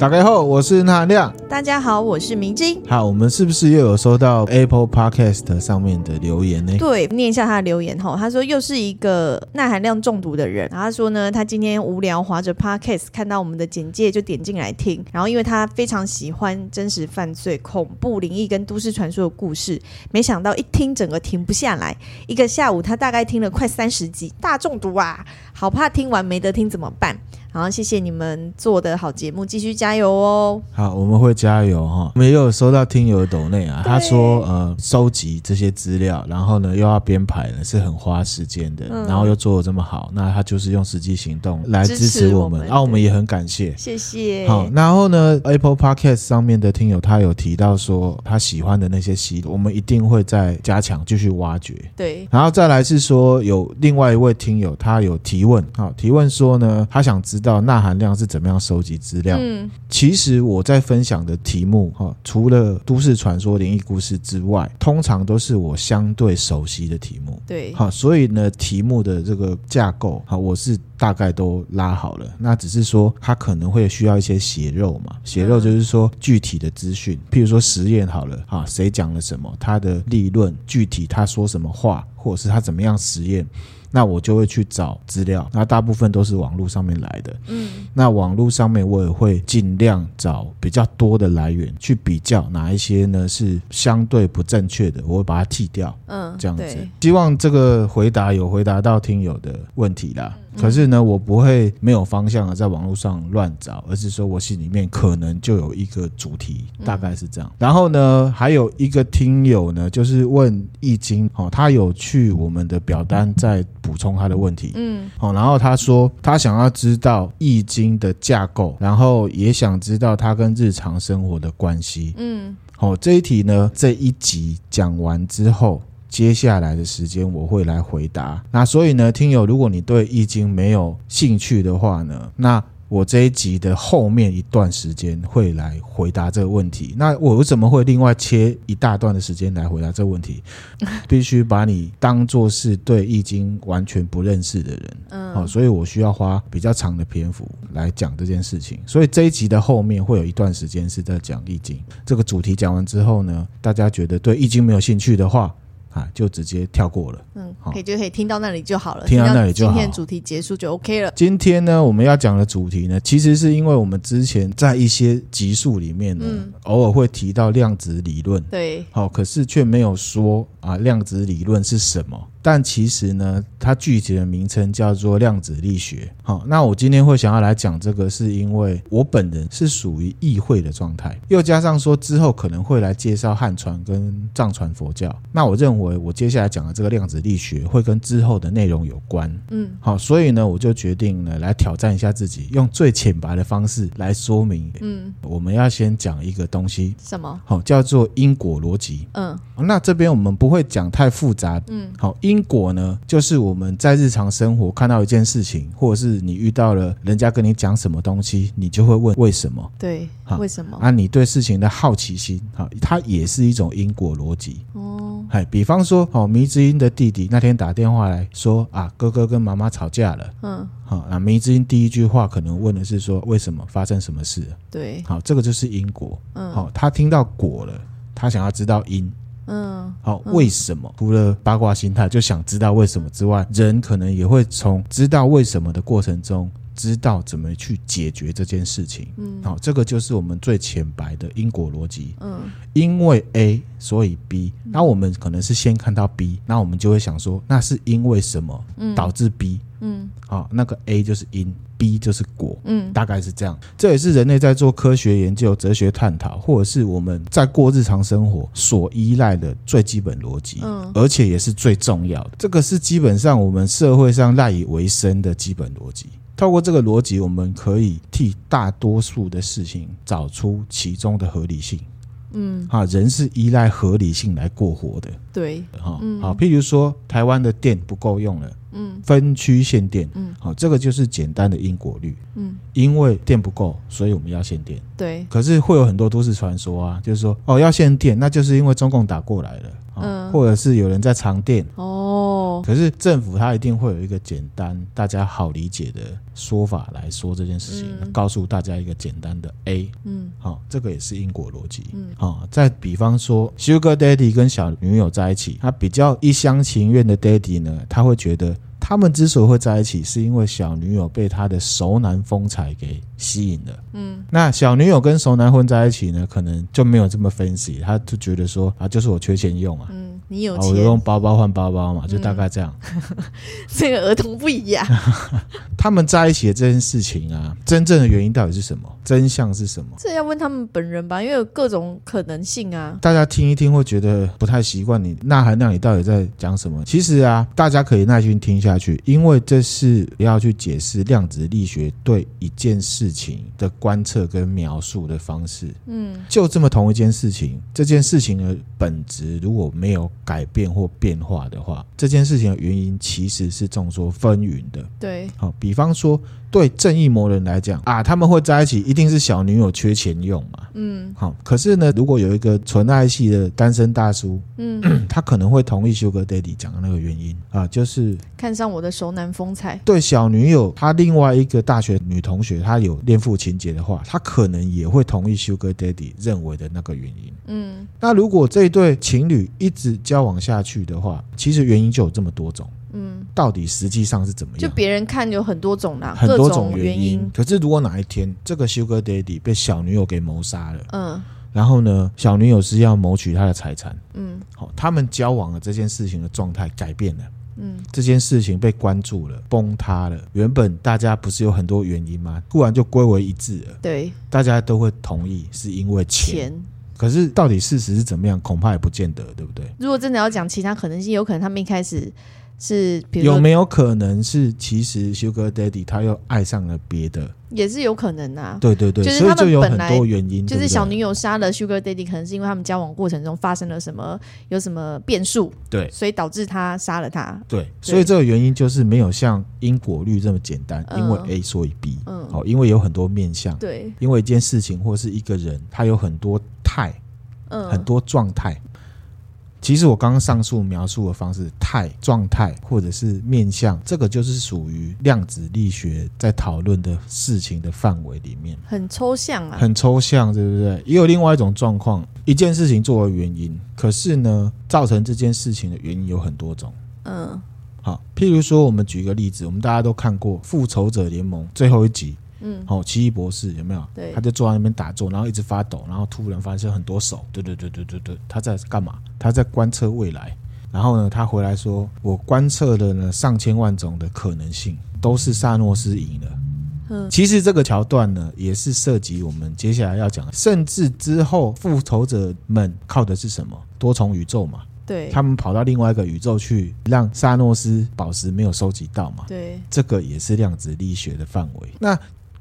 大家好，我是钠含量。大家好，我是明晶。好，我们是不是又有收到 Apple Podcast 上面的留言呢？对，念一下他的留言哈。他说又是一个钠含量中毒的人。然后他说呢，他今天无聊划着 Podcast，看到我们的简介就点进来听。然后因为他非常喜欢真实犯罪、恐怖、灵异跟都市传说的故事，没想到一听整个停不下来。一个下午他大概听了快三十集，大中毒啊！好怕听完没得听怎么办？好，谢谢你们做的好节目，继续加油哦！好，我们会加油哈。我们也有收到听友的抖内啊，他说呃，收集这些资料，然后呢又要编排呢，是很花时间的，嗯、然后又做的这么好，那他就是用实际行动来支持我们，那我，、啊、我们也很感谢，谢谢。好，然后呢，Apple Podcast 上面的听友他有提到说他喜欢的那些系列，我们一定会再加强，继续挖掘。对，然后再来是说有另外一位听友他有提问，好，提问说呢，他想知。知道钠含量是怎么样收集资料？嗯，其实我在分享的题目哈，除了都市传说、灵异故事之外，通常都是我相对熟悉的题目。对，好，所以呢，题目的这个架构，好，我是大概都拉好了。那只是说，它可能会需要一些血肉嘛？血肉就是说具体的资讯，譬如说实验好了，啊，谁讲了什么，他的立论，具体他说什么话，或者是他怎么样实验。那我就会去找资料，那大部分都是网络上面来的。嗯，那网络上面我也会尽量找比较多的来源去比较，哪一些呢是相对不正确的，我会把它剔掉。嗯，这样子，希望这个回答有回答到听友的问题啦。可是呢，我不会没有方向的在网络上乱找，而是说我心里面可能就有一个主题，大概是这样。然后呢，还有一个听友呢，就是问易经，哦，他有去我们的表单再补充他的问题，嗯，哦，然后他说他想要知道易经的架构，然后也想知道它跟日常生活的关系，嗯，好，这一题呢，这一集讲完之后。接下来的时间我会来回答。那所以呢，听友，如果你对易经没有兴趣的话呢，那我这一集的后面一段时间会来回答这个问题。那我为什么会另外切一大段的时间来回答这个问题？必须把你当做是对易经完全不认识的人。嗯，好，所以我需要花比较长的篇幅来讲这件事情。所以这一集的后面会有一段时间是在讲易经这个主题。讲完之后呢，大家觉得对易经没有兴趣的话，啊，就直接跳过了。嗯，可以就可以听到那里就好了。听到那里就好。今天主题结束就 OK 了。今天呢，我们要讲的主题呢，其实是因为我们之前在一些集数里面呢，嗯、偶尔会提到量子理论。对。好，可是却没有说啊，量子理论是什么。但其实呢，它具体的名称叫做量子力学。好，那我今天会想要来讲这个，是因为我本人是属于议会的状态，又加上说之后可能会来介绍汉传跟藏传佛教。那我认为我接下来讲的这个量子力学会跟之后的内容有关。嗯，好，所以呢，我就决定呢来挑战一下自己，用最浅白的方式来说明。嗯，我们要先讲一个东西，什么？好，叫做因果逻辑。嗯，那这边我们不会讲太复杂。嗯，好。因果呢，就是我们在日常生活看到一件事情，或者是你遇到了人家跟你讲什么东西，你就会问为什么？对，好，为什么？啊，你对事情的好奇心，好，它也是一种因果逻辑。哦，哎，比方说，哦，迷之音的弟弟那天打电话来说啊，哥哥跟妈妈吵架了。嗯，好，那迷之音第一句话可能问的是说为什么发生什么事？对，好，这个就是因果。嗯，好，他听到果了，他想要知道因。嗯，好，为什么？除了八卦心态就想知道为什么之外，人可能也会从知道为什么的过程中，知道怎么去解决这件事情。嗯，好，这个就是我们最浅白的因果逻辑。嗯，因为 A 所以 B，那我们可能是先看到 B，那我们就会想说，那是因为什么导致 B？嗯，好，那个 A 就是因。B 就是果，嗯，大概是这样。这也是人类在做科学研究、哲学探讨，或者是我们在过日常生活所依赖的最基本逻辑，嗯，而且也是最重要的。这个是基本上我们社会上赖以为生的基本逻辑。透过这个逻辑，我们可以替大多数的事情找出其中的合理性。嗯，啊，人是依赖合理性来过活的。对，哈，好，譬如说台湾的电不够用了。嗯，分区限电，嗯，好，这个就是简单的因果律，嗯，因为电不够，所以我们要限电，对。可是会有很多都市传说啊，就是说，哦，要限电，那就是因为中共打过来了，嗯，或者是有人在藏电，哦，哦，可是政府它一定会有一个简单、大家好理解的说法来说这件事情，嗯告诉大家一个简单的 A。嗯好，这个也是因果逻辑。嗯好，再比方说，Sugar Daddy 跟小女友在一起，他比较一厢情愿的 Daddy 呢，他会觉得他们之所以会在一起，是因为小女友被他的熟男风采给吸引了。嗯那小女友跟熟男混在一起呢，可能就没有这么 fancy，他就觉得说啊，就是我缺钱用啊。嗯，你有钱我就，用包包换包包嘛，就大概这样。这个儿童不一样。他们在一起的这件事情啊，真正的原因到底是什么？真相是什么？这要问他们本人吧，因为有各种可能性啊。大家听一听会觉得不太习惯，你那含量你到底在讲什么？其实啊，大家可以耐心听下去，因为这是要去解释量子力学对一件事情的观测跟描述的方式。嗯就这么同一件事情，这件事情的本质如果没有改变或变化的话，这件事情的原因其实是众说纷纭的。对，好，比方说对正义魔人来讲啊，他们会在一起，一定是小女友缺钱用嘛。嗯好，可是呢，如果有一个纯爱系的单身大叔，嗯，他可能会同意 Sugar Daddy 讲的那个原因啊，就是看上我的熟男风采。对小女友他另外一个大学女同学，她有恋父情结的话，他可能也会同意 Sugar Daddy 认为的那个原因。嗯那如果这一对情侣一直交往下去的话，其实原因就有这么多种，嗯，到底实际上是怎么样？就别人看有很多种啦，很多各种原因。原因。可是如果哪一天这个 Sugar Daddy 被小女友给谋杀了，嗯然后呢，小女友是要谋取他的财产，嗯好，他们交往的这件事情的状态改变了。嗯这件事情被关注了，崩塌了。原本大家不是有很多原因吗？突然就归为一致了，对，大家都会同意是因为钱。钱。可是到底事实是怎么样，恐怕也不见得，对不对？如果真的要讲其他可能性，有可能他们一开始是，比如有没有可能是其实 Sugar Daddy 他又爱上了别的？也是有可能啊。对对对，就是他们所以就有很本来多原因，就是小女友杀了 Sugar Daddy，可能是因为他们交往过程中发生了什么，有什么变数，对所以导致他杀了他。对，所以这个原因就是没有像因果律这么简单，嗯因为 A 所以 B，嗯好，因为有很多面向，对，因为一件事情或是一个人，他有很多态。嗯，很多状态。其实我刚刚上述描述的方式，态、状态或者是面向，这个就是属于量子力学在讨论的事情的范围里面，很抽象啊。很抽象，对不对？也有另外一种状况，一件事情作为原因，可是呢，造成这件事情的原因有很多种。嗯好，譬如说，我们举一个例子，我们大家都看过《复仇者联盟》最后一集。嗯好、奇异博士有没有？对他就坐在那边打坐，然后一直发抖，然后突然发现很多手。对对对对对对，他在干嘛？他在观测未来。然后呢，他回来说：“我观测的呢上千万种的可能性，都是萨诺斯赢了。”嗯其实这个桥段呢，也是涉及我们接下来要讲的，甚至之后复仇者们靠的是什么？多重宇宙嘛，对，他们跑到另外一个宇宙去，让萨诺斯宝石没有收集到嘛。对，这个也是量子力学的范围。那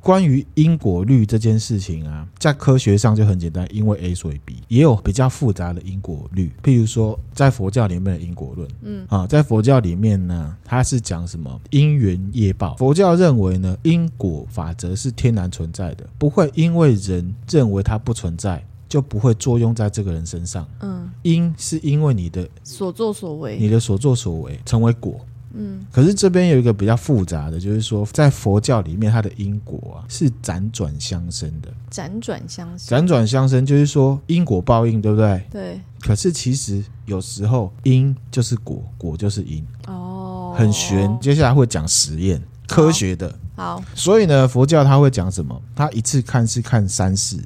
关于因果律这件事情啊，在科学上就很简单，因为 A 所以 B，也有比较复杂的因果律。譬如说，在佛教里面的因果论，嗯啊，在佛教里面呢，它是讲什么因缘业报。佛教认为呢，因果法则是天然存在的，不会因为人认为它不存在，就不会作用在这个人身上。嗯，因是因为你的所作所为，你的所作所为成为果。嗯可是这边有一个比较复杂的，就是说，在佛教里面，它的因果啊是辗转相生的。辗转相生，辗转相生就是说因果报应，对不对？对，可是其实有时候因就是果，果就是因，哦，很玄。接下来会讲实验，科学的。好，所以呢，佛教它会讲什么？它一次看是看三世，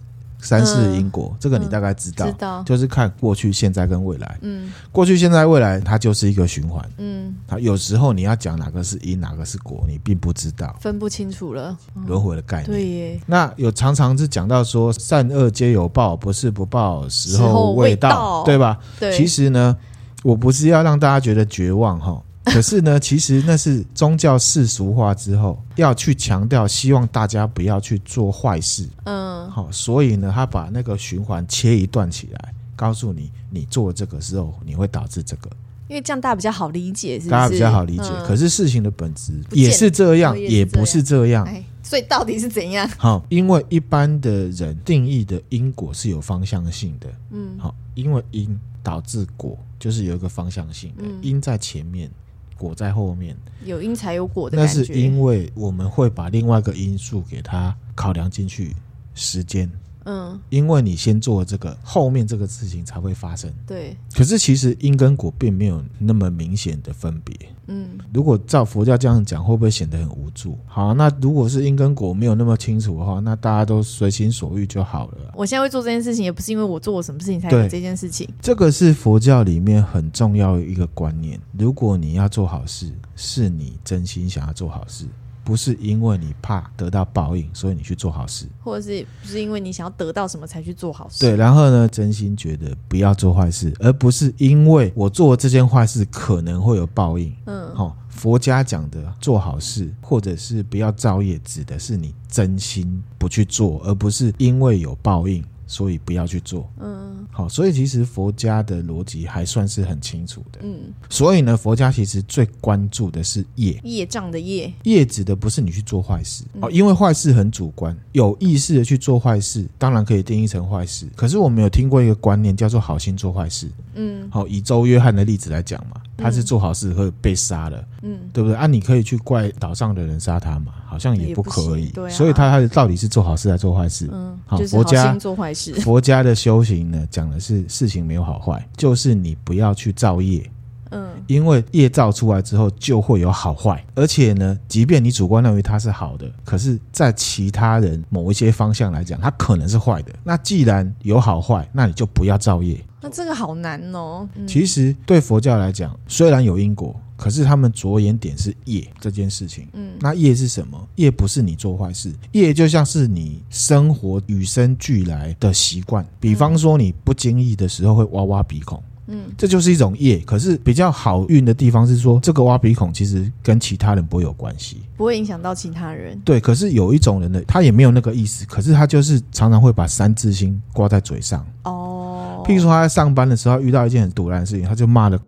三世因果，这个你大概知道，知道，就是看过去、现在跟未来。嗯。过去、现在、未来，它就是一个循环。嗯，它有时候你要讲哪个是因，哪个是果，你并不知道。分不清楚了，嗯。轮回的概念。对耶，那有常常是讲到说善恶皆有报，不是不报，时时候候未到，未到对吧？对，其实呢，我不是要让大家觉得绝望哈，可是呢，其实那是宗教世俗化之后要去强调，希望大家不要去做坏事。嗯好，所以呢，他把那个循环切一段起来，告诉你，你做这个时候你会导致这个，因为这样大家比较好理解，是不是？大家比较好理解。嗯可是事情的本质也是这样，哦也不是这样。哎，所以到底是怎样？好，因为一般的人定义的因果是有方向性的。嗯好，因为因导致果，就是有一个方向性的，嗯因在前面，果在后面，有因才有果的那感觉。是因为我们会把另外一个因素给它考量进去，时间。嗯，因为你先做了这个，后面这个事情才会发生。对，可是其实因跟果并没有那么明显的分别。嗯，如果照佛教这样讲，会不会显得很无助？好啊，那如果是因跟果没有那么清楚的话，那大家都随心所欲就好了啊。我现在会做这件事情，也不是因为我做了什么事情才有这件事情。这个是佛教里面很重要的一个观念。如果你要做好事，是你真心想要做好事。不是因为你怕得到报应，所以你去做好事，或者是不是因为你想要得到什么才去做好事？对，然后呢，真心觉得不要做坏事，而不是因为我做这件坏事可能会有报应。嗯，好、哦，佛家讲的做好事，或者是不要造业，指的是你真心不去做，而不是因为有报应。所以不要去做，嗯，好，所以其实佛家的逻辑还算是很清楚的，嗯，所以呢，佛家其实最关注的是业，业障的业，业指的不是你去做坏事。哦，因为坏事很主观，有意识的去做坏事，当然可以定义成坏事。可是我们有听过一个观念，叫做好心做坏事，嗯，好，以周约翰的例子来讲嘛，他是做好事会被杀了，嗯，对不对？啊，你可以去怪岛上的人杀他嘛，好像也不可以，对啊，所以他他到底是做好事还是做坏事？嗯，好，就是佛家做坏事。佛家的修行呢，讲的是事情没有好坏，就是你不要去造业，嗯，因为业造出来之后就会有好坏，而且呢，即便你主观认为它是好的，可是，在其他人某一些方向来讲，它可能是坏的。那既然有好坏，那你就不要造业。那这个好难哦。嗯、其实对佛教来讲，虽然有因果，可是他们着眼点是业这件事情。嗯，那业是什么？业不是你做坏事，业就像是你生活与生俱来的习惯。比方说，你不经意的时候会挖挖鼻孔。嗯，这就是一种业。可是比较好运的地方是说，这个挖鼻孔其实跟其他人不会有关系，不会影响到其他人。对，可是有一种人的他也没有那个意思，可是他就是常常会把三字经挂在嘴上。哦，譬如说他在上班的时候遇到一件很突然的事情，他就骂了，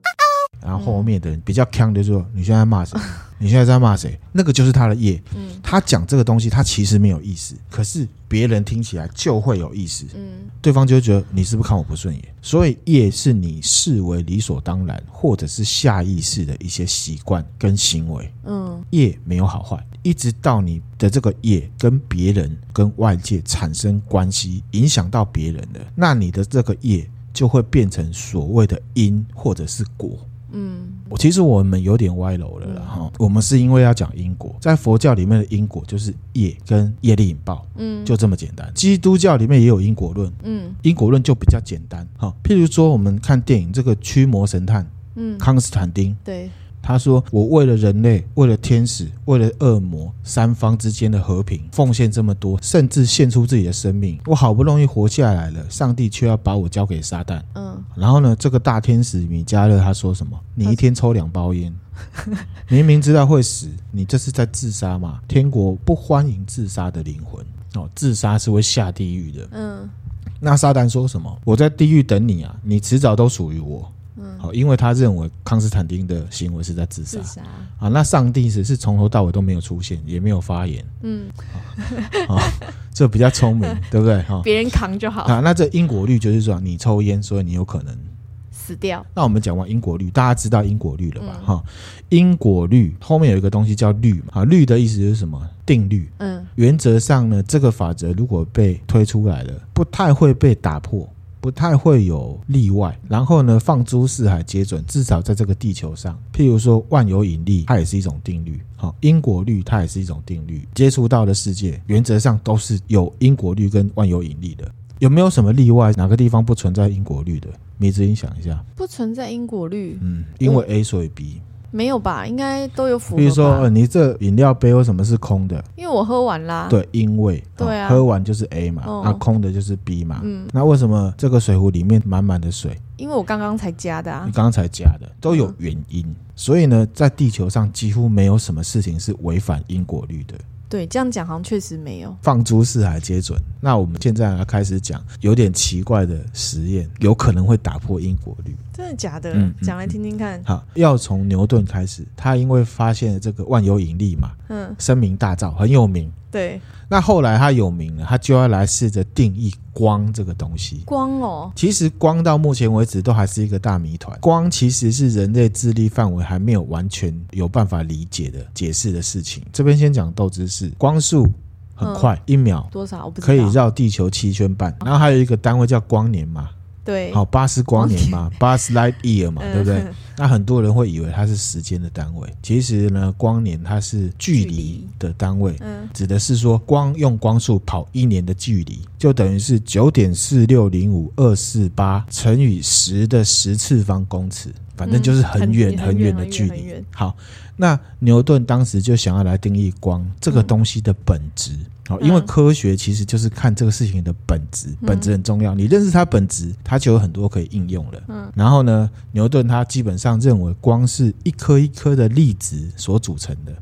然后后面的人比较呛的就说：“你现在骂谁？你现在在骂谁？”那个就是他的业。嗯，他讲这个东西，他其实没有意思，可是别人听起来就会有意思。嗯，对方就会觉得你是不是看我不顺眼？所以业是你视为理所当然，或者是下意识的一些习惯跟行为。嗯，业没有好坏，一直到你的这个业跟别人、跟外界产生关系，影响到别人了，那你的这个业就会变成所谓的因或者是果。嗯，我其实我们有点歪楼了啦哈。嗯、我们是因为要讲因果，在佛教里面的因果就是业跟业力引爆，嗯，就这么简单。基督教里面也有因果论，嗯，因果论就比较简单。哈，譬如说我们看电影这个驱魔神探，嗯，康斯坦丁，对。他说：“我为了人类，为了天使，为了恶魔，三方之间的和平，奉献这么多，甚至献出自己的生命。我好不容易活下来了，上帝却要把我交给撒旦。嗯，然后呢，这个大天使米迦勒他说什么？你一天抽两包烟，明明知道会死，你这是在自杀嘛？天国不欢迎自杀的灵魂哦，自杀是会下地狱的。嗯，那撒旦说什么？我在地狱等你啊，你迟早都属于我。”好，因为他认为康斯坦丁的行为是在自杀。自杀啊，那上帝是是从头到尾都没有出现，也没有发言。嗯，啊，这比较聪明，对不对？哈，别人扛就好。啊，那这因果律就是说，你抽烟，所以你有可能死掉。那我们讲完因果律，大家知道因果律了吧？哈，因果律后面有一个东西叫律嘛？啊，律的意思就是什么？定律。嗯，原则上呢，这个法则如果被推出来了，不太会被打破。不太会有例外，然后呢，放诸四海皆准，至少在这个地球上，譬如说万有引力，它也是一种定律；好，因果律它也是一种定律。接触到的世界，原则上都是有因果律跟万有引力的。有没有什么例外？哪个地方不存在因果律的？米子音想一下，不存在因果律。嗯，因为 A 所以 B。没有吧？应该都有符合。比如说，呃，你这饮料杯为什么是空的？因为我喝完啦。对，因为对啊，喝完就是 A 嘛，那空的就是 B 嘛。嗯，那为什么这个水壶里面满满的水？因为我刚刚才加的啊。你刚刚才加的，都有原因。所以呢，在地球上几乎没有什么事情是违反因果律的。对，这样讲好像确实没有。放诸四海皆准。那我们现在要开始讲有点奇怪的实验，有可能会打破因果律。真的假的？嗯，讲来听听看。好，要从牛顿开始，他因为发现了这个万有引力嘛，嗯，声名大噪，很有名。对，那后来他有名了，他就要来试着定义光这个东西。光哦，其实光到目前为止都还是一个大谜团。光其实是人类智力范围还没有完全有办法理解的解释的事情。这边先讲豆知识，光速很快，嗯、一秒多少？可以绕地球七圈半，然后还有一个单位叫光年嘛。对，好，八十光年嘛，八十 light year 嘛，对不对？嗯、那很多人会以为它是时间的单位，其实呢，光年它是距离的单位，嗯，指的是说光用光速跑一年的距离，就等于是九点四六零五二四八乘以十的十次方公尺，反正就是很远很远的距离。好，那牛顿当时就想要来定义光这个东西的本质。嗯好，因为科学其实就是看这个事情的本质，本质很重要。你认识它本质，它就有很多可以应用了。嗯，然后呢，牛顿他基本上认为光是一颗一颗的粒子所组成的。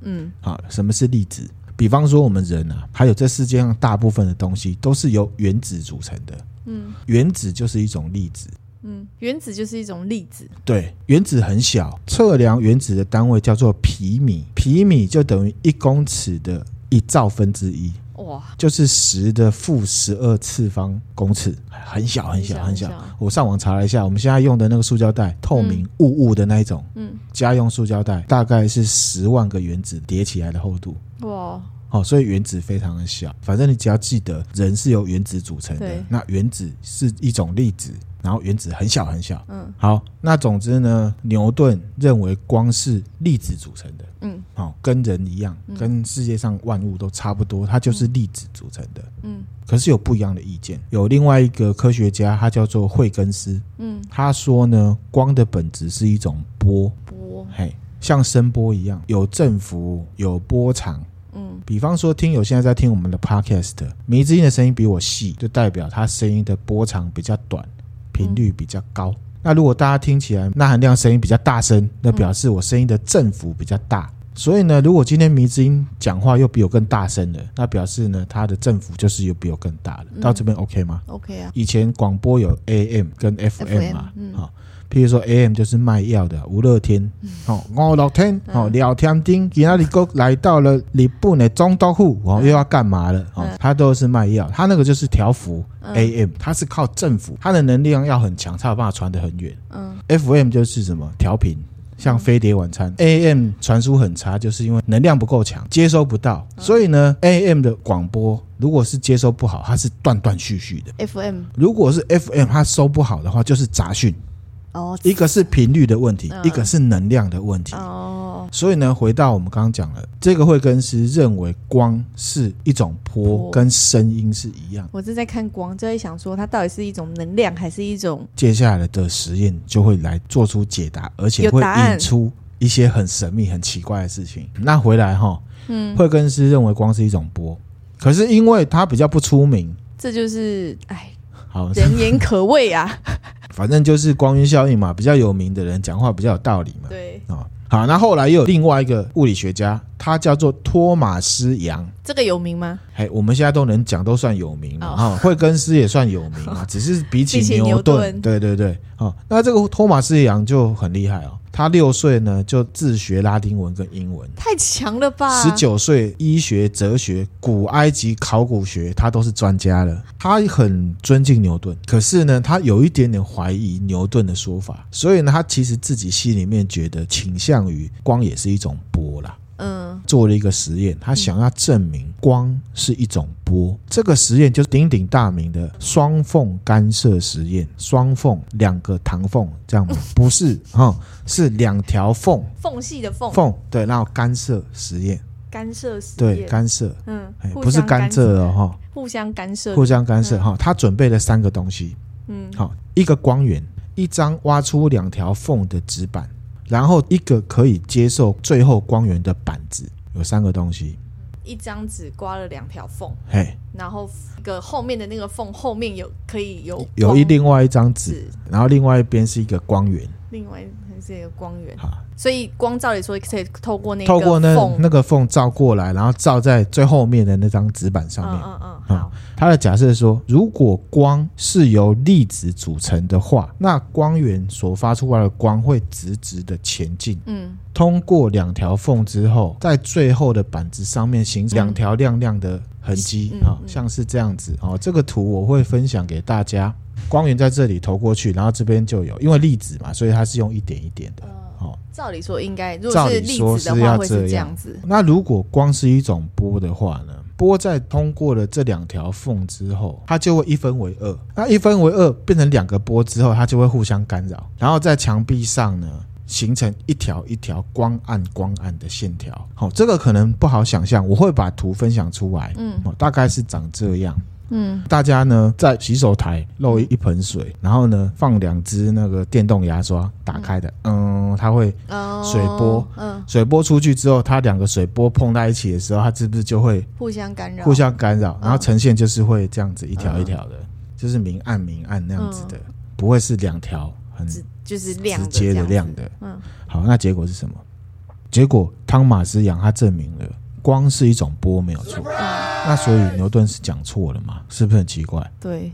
嗯，好，什么是粒子？比方说我们人啊，还有这世界上大部分的东西都是由原子组成的。嗯，原子就是一种粒子。嗯，原子就是一种粒子。对，原子很小，测量原子的单位叫做皮米，皮米就等于一公尺的。一兆分之一，哇，就是十的负十二次方公尺，很小很小很小。我上网查了一下，我们现在用的那个塑胶袋，透明雾雾的那一种，嗯，家用塑胶袋，大概是十万个原子叠起来的厚度，哇，哦，所以原子非常的小。反正你只要记得，人是由原子组成的，那原子是一种粒子。然后原子很小很小，嗯，好，那总之呢，牛顿认为光是粒子组成的，嗯，好，跟人一样，跟世界上万物都差不多，它就是粒子组成的，嗯，可是有不一样的意见，有另外一个科学家，他叫做惠根斯，嗯，他说呢，光的本质是一种波，波，嘿，像声波一样，有振幅，有波长，嗯，比方说听友现在在听我们的 podcast，迷之音的声音比我细，就代表它声音的波长比较短。频率比较高，那如果大家听起来钠含量声音比较大声，那表示我声音的振幅比较大。所以呢，如果今天迷之音讲话又比我更大声了，那表示呢，他的振幅就是又比我更大了。到这边 OK 吗？OK 啊。以前广播有 AM 跟 FM 嘛，好。譬如说，AM 就是卖药的吴乐天，哦，我乐天，哦，廖天丁，其他的哥来到了日本的中岛户，哦，又要干嘛了？哦，他都是卖药，他那个就是调幅，AM，他是靠振幅，它的能量要很强，才有办法传得很远。嗯，FM 就是什么调频，像飞碟晚餐，AM 传输很差，就是因为能量不够强，接收不到，所以呢，AM 的广播如果是接收不好，它是断断续续的。FM 如果是 FM，它收不好的话，就是杂讯。哦，一个是频率的问题，嗯、一个是能量的问题。哦，所以呢，回到我们刚刚讲了，这个惠更斯认为光是一种波，跟声音是一样。我是在看光，就在想说，它到底是一种能量，还是一种？接下来的实验就会来做出解答，而且会引出一些很神秘、很奇怪的事情。那回来哈，嗯，惠更斯认为光是一种波，可是因为他比较不出名，这就是哎，好 人言可畏啊。反正就是光晕效应嘛，比较有名的人讲话比较有道理嘛。对啊，好，那后来又有另外一个物理学家，他叫做托马斯杨，这个有名吗？哎，我们现在都能讲，都算有名了哈。惠更斯也算有名啊，只是比起牛顿，对对对，好，那这个托马斯杨就很厉害哦。他六岁呢就自学拉丁文跟英文，太强了吧！十九岁医学、哲学、古埃及考古学，他都是专家了。他很尊敬牛顿，可是呢，他有一点点怀疑牛顿的说法，所以呢，他其实自己心里面觉得倾向于光也是一种波啦。嗯，做了一个实验，他想要证明光是一种波。这个实验就是鼎鼎大名的双缝干涉实验。双缝两个膛缝这样吗？不是哈，是两条缝，缝隙的缝。缝对，然后干涉实验。干涉实验对干涉，嗯，不是干涉哦哈，互相干涉，互相干涉哈。他准备了三个东西，嗯，好，一个光源，一张挖出两条缝的纸板。然后一个可以接受最后光源的板子，有三个东西。一张纸刮了两条缝，嘿，然后一个后面的那个缝后面有可以有有一另外一张纸，然后另外一边是一个光源，另外是一个光源。好，所以光照理说可以透过那个透过那那个缝照过来，然后照在最后面的那张纸板上面。嗯嗯嗯，好。他的假设说，如果光是由粒子组成的话，那光源所发出来的光会直直的前进。嗯，通过两条缝之后，在最后的板子上面形成两条亮亮的痕迹啊，像是这样子哦。这个图我会分享给大家。光源在这里投过去，然后这边就有，因为粒子嘛，所以它是用一点一点的。哦，照理说应该，如果是粒子的话会是这样子。那如果光是一种波的话呢？波在通过了这两条缝之后，它就会一分为二。那一分为二变成两个波之后，它就会互相干扰，然后在墙壁上呢形成一条一条光暗光暗的线条。好，这个可能不好想象，我会把图分享出来。嗯，大概是长这样。嗯，大家呢在洗手台漏一盆水，然后呢放两只那个电动牙刷打开的，嗯，它会水波，嗯，水波出去之后，它两个水波碰在一起的时候，它是不是就会互相干扰？互相干扰，然后呈现就是会这样子一条一条的，就是明暗明暗那样子的，不会是两条很就是亮直接的亮的。嗯，好，那结果是什么？结果汤马斯杨他证明了。光是一种波，没有错。那所以牛顿是讲错了嘛？是不是很奇怪？对。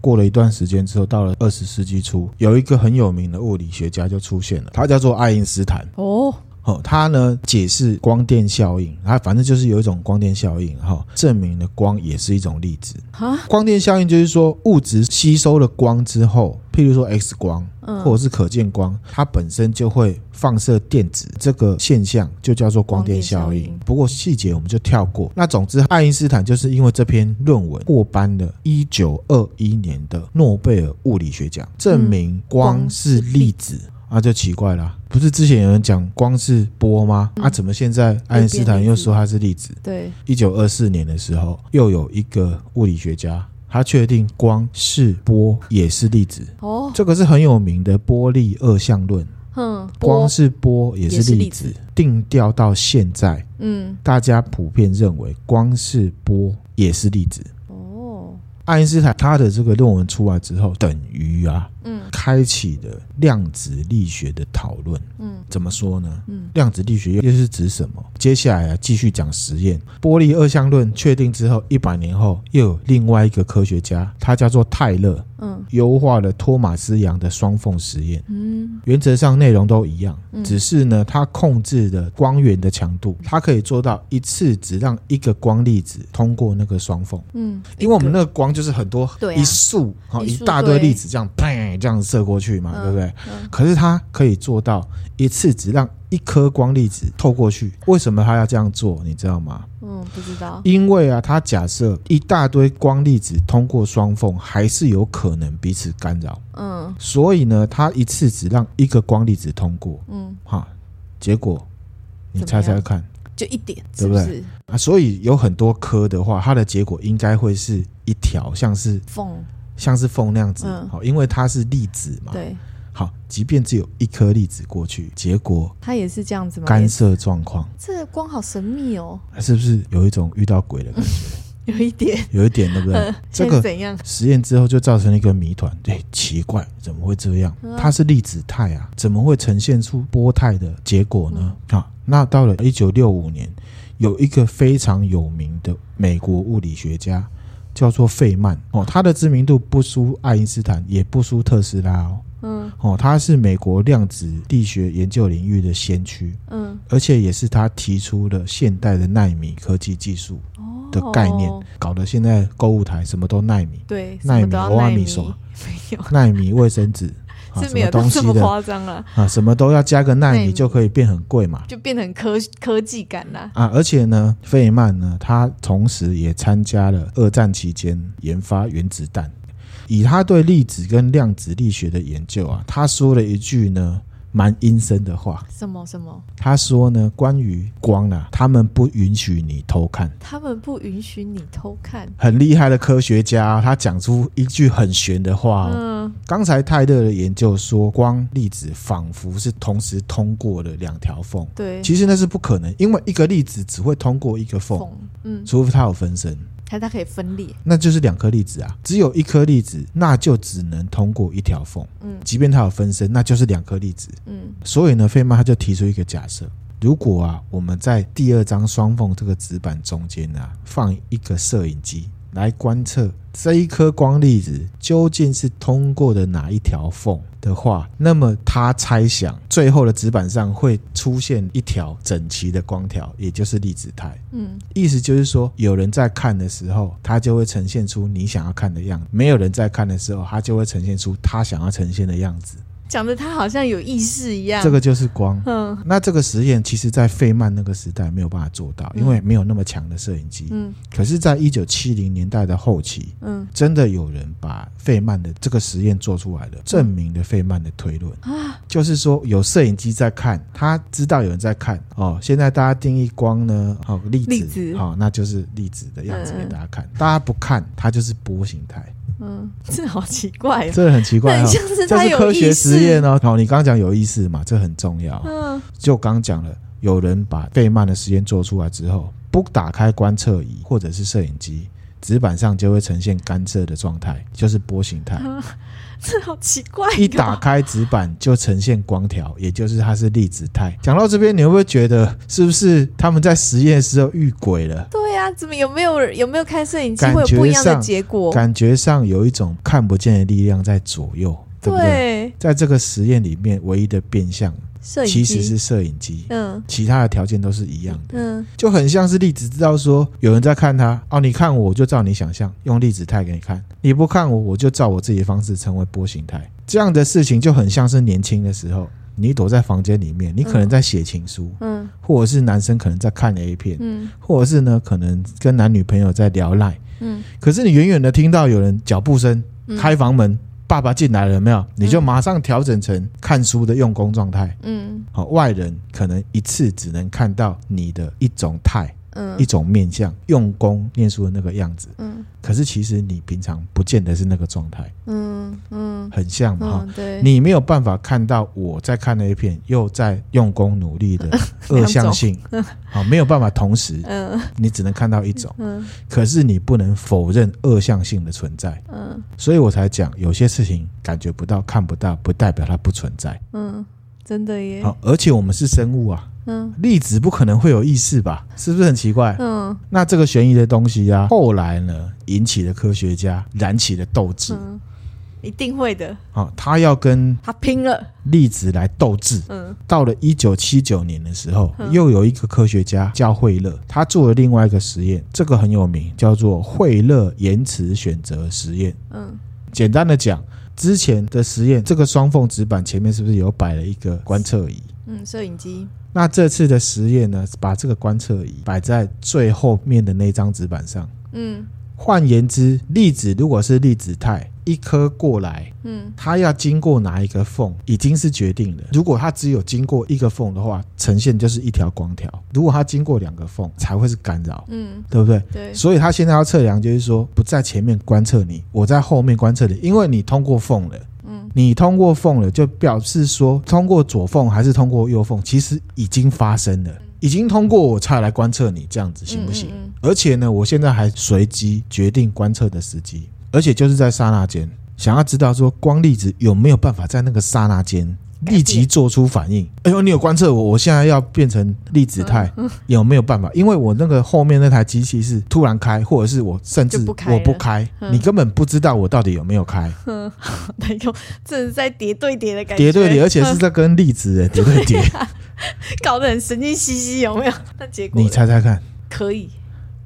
过了一段时间之后，到了二十世纪初，有一个很有名的物理学家就出现了，他叫做爱因斯坦。哦。哦，他呢解释光电效应，他反正就是有一种光电效应，哈，证明了光也是一种粒子。哈，光电效应就是说物质吸收了光之后，譬如说 X 光，或者是可见光，它本身就会放射电子，这个现象就叫做光电效应。不过细节我们就跳过。那总之，爱因斯坦就是因为这篇论文获颁了1921年的诺贝尔物理学奖，证明光是粒子。啊，就奇怪了，不是之前有人讲光是波吗？嗯、啊，怎么现在爱因斯坦又说它是粒子？对，一九二四年的时候，又有一个物理学家，他确定光是波也是粒子。哦，这个是很有名的波粒二象论。嗯，光是波也是粒子，定调到现在，嗯，大家普遍认为光是波也是粒子。哦，爱因斯坦他的这个论文出来之后，等于啊。嗯，开启了量子力学的讨论。嗯，怎么说呢？嗯，量子力学又是指什么？接下来啊，继续讲实验。波粒二象论确定之后，一百年后又有另外一个科学家，他叫做泰勒。嗯，优化了托马斯杨的双缝实验。嗯，原则上内容都一样，只是呢，他控制了光源的强度，他可以做到一次只让一个光粒子通过那个双缝。嗯，因为我们那个光就是很多一束好，一大堆粒子这样砰。这样射过去嘛，对不对？可是它可以做到一次只让一颗光粒子透过去。为什么它要这样做？你知道吗？嗯，不知道。因为啊，它假设一大堆光粒子通过双缝，还是有可能彼此干扰。嗯，所以呢，它一次只让一个光粒子通过。嗯，哈，结果你猜猜看，就一点，对不对？啊，所以有很多颗的话，它的结果应该会是一条，像是缝。像是风那样子，好，因为它是粒子嘛。对，好，即便只有一颗粒子过去，结果它也是这样子吗？干涉状况，这个光好神秘哦，是不是有一种遇到鬼的感觉？有一点，有一点，对不对？这个怎样？实验之后就造成了一个谜团，对，奇怪，怎么会这样？它是粒子态啊，怎么会呈现出波态的结果呢？啊，那到了一九六五年，有一个非常有名的美国物理学家。叫做费曼哦，他的知名度不输爱因斯坦，也不输特斯拉哦。嗯，哦，他是美国量子力学研究领域的先驱。嗯，而且也是他提出了现代的纳米科技技术的概念，搞得现在购物台什么都纳米。对，纳米欧阿米索，没有奈米卫生纸。是没有东西的夸张了啊！什么都要加个纳米就可以变很贵嘛，就变成科科技感了啊！而且呢，费曼呢，他同时也参加了二战期间研发原子弹。以他对粒子跟量子力学的研究啊，他说了一句呢。蛮阴森的话，什么什么？他说呢，关于光啊，他们不允许你偷看，他们不允许你偷看。很厉害的科学家，他讲出一句很玄的话。嗯，刚才泰勒的研究说，光粒子仿佛是同时通过了两条缝。对，其实那是不可能，因为一个粒子只会通过一个缝。嗯，除非它有分身。它它可以分裂，那就是两颗粒子啊。只有一颗粒子，那就只能通过一条缝。嗯即便它有分身，那就是两颗粒子。嗯所以呢，费曼他就提出一个假设：如果啊，我们在第二张双缝这个纸板中间啊，放一个摄影机来观测这一颗光粒子究竟是通过的哪一条缝的话，那么他猜想最后的纸板上会出现一条整齐的光条，也就是粒子态。嗯意思就是说，有人在看的时候，它就会呈现出你想要看的样子；没有人在看的时候，它就会呈现出他想要呈现的样子。讲的他好像有意识一样。这个就是光。嗯那这个实验其实，在费曼那个时代没有办法做到，因为没有那么强的摄影机。嗯可是，在一九七零年代的后期，嗯真的有人把费曼的这个实验做出来了，证明了费曼的推论。啊就是说，有摄影机在看，他知道有人在看哦。现在大家定义光呢，哦，粒子，粒子好、那就是粒子的样子嗯给大家看。大家不看，它就是波形态，嗯，这好奇怪哦，这很奇怪哦。很像是科学实验哦。好，你刚刚讲有意思嘛，这很重要。嗯就刚讲了，有人把费曼的实验做出来之后，不打开观测仪或者是摄影机，纸板上就会呈现干涉的状态，就是波形态。这好奇怪哦。一打开纸板就呈现光条，也就是它是粒子态。讲到这边，你会不会觉得是不是他们在实验的时候遇鬼了？对呀、怎么有没有有没有开摄影机会有不一样的结果？感觉上有一种看不见的力量在左右，对不对？对，在这个实验里面，唯一的变相摄影其实是摄影机，嗯。其他的条件都是一样的。嗯。就很像是粒子知道说有人在看他哦，你看我，我就照你想象，用粒子态给你看；你不看我，我就照我自己的方式成为波形态。这样的事情就很像是年轻的时候，你躲在房间里面，你可能在写情书，嗯。或者是男生可能在看 A 片，嗯。或者是呢可能跟男女朋友在聊赖，嗯。可是你远远的听到有人脚步声，嗯。开房门，爸爸进来了，有没有？你就马上调整成看书的用功状态。嗯好，外人可能一次只能看到你的一种态。嗯。一种面相，用功念书的那个样子。嗯。可是其实你平常不见得是那个状态，嗯嗯。很像嘛哈。嗯，对，你没有办法看到我在看那一片，又在用功努力的 二向性，好，没有办法同时，嗯。你只能看到一种。嗯。可是你不能否认二向性的存在，嗯。所以我才讲有些事情感觉不到、看不到，不代表它不存在。嗯，真的耶，好，而且我们是生物啊，嗯粒子不可能会有意识吧？是不是很奇怪？嗯那这个悬疑的东西啊，后来呢，引起了科学家燃起了斗志。嗯，一定会的，好、他要跟他拼了，粒子来斗智。嗯到了一九七九年的时候，嗯又有一个科学家叫惠勒，他做了另外一个实验，这个很有名，叫做惠勒延迟选择实验。嗯简单的讲，之前的实验，这个双缝纸板前面是不是有摆了一个观测仪？嗯，摄影机，那这次的实验呢，把这个观测仪摆在最后面的那张纸板上。嗯换言之，粒子如果是粒子态，一颗过来，嗯它要经过哪一个缝，已经是决定了。如果它只有经过一个缝的话，呈现就是一条光条；如果它经过两个缝，才会是干扰，嗯，对不对？对，所以它现在要测量，就是说不在前面观测你，我在后面观测你，因为你通过缝了。嗯你通过缝了，就表示说通过左缝还是通过右缝，其实已经发生了，已经通过我才来观测你，这样子行不行？嗯嗯而且呢，我现在还随机决定观测的时机，而且就是在刹那间，想要知道说光粒子有没有办法在那个刹那间立即做出反应。哎呦，你有观测我，我现在要变成粒子态，嗯有没有办法？因为我那个后面那台机器是突然开，或者是我甚至不我不开，嗯你根本不知道我到底有没有开。嗯，那用这是在叠对叠的感觉，叠对叠，而且是在跟粒子 叠对叠。搞得很神经兮兮，有没有？那结果你猜猜看，可以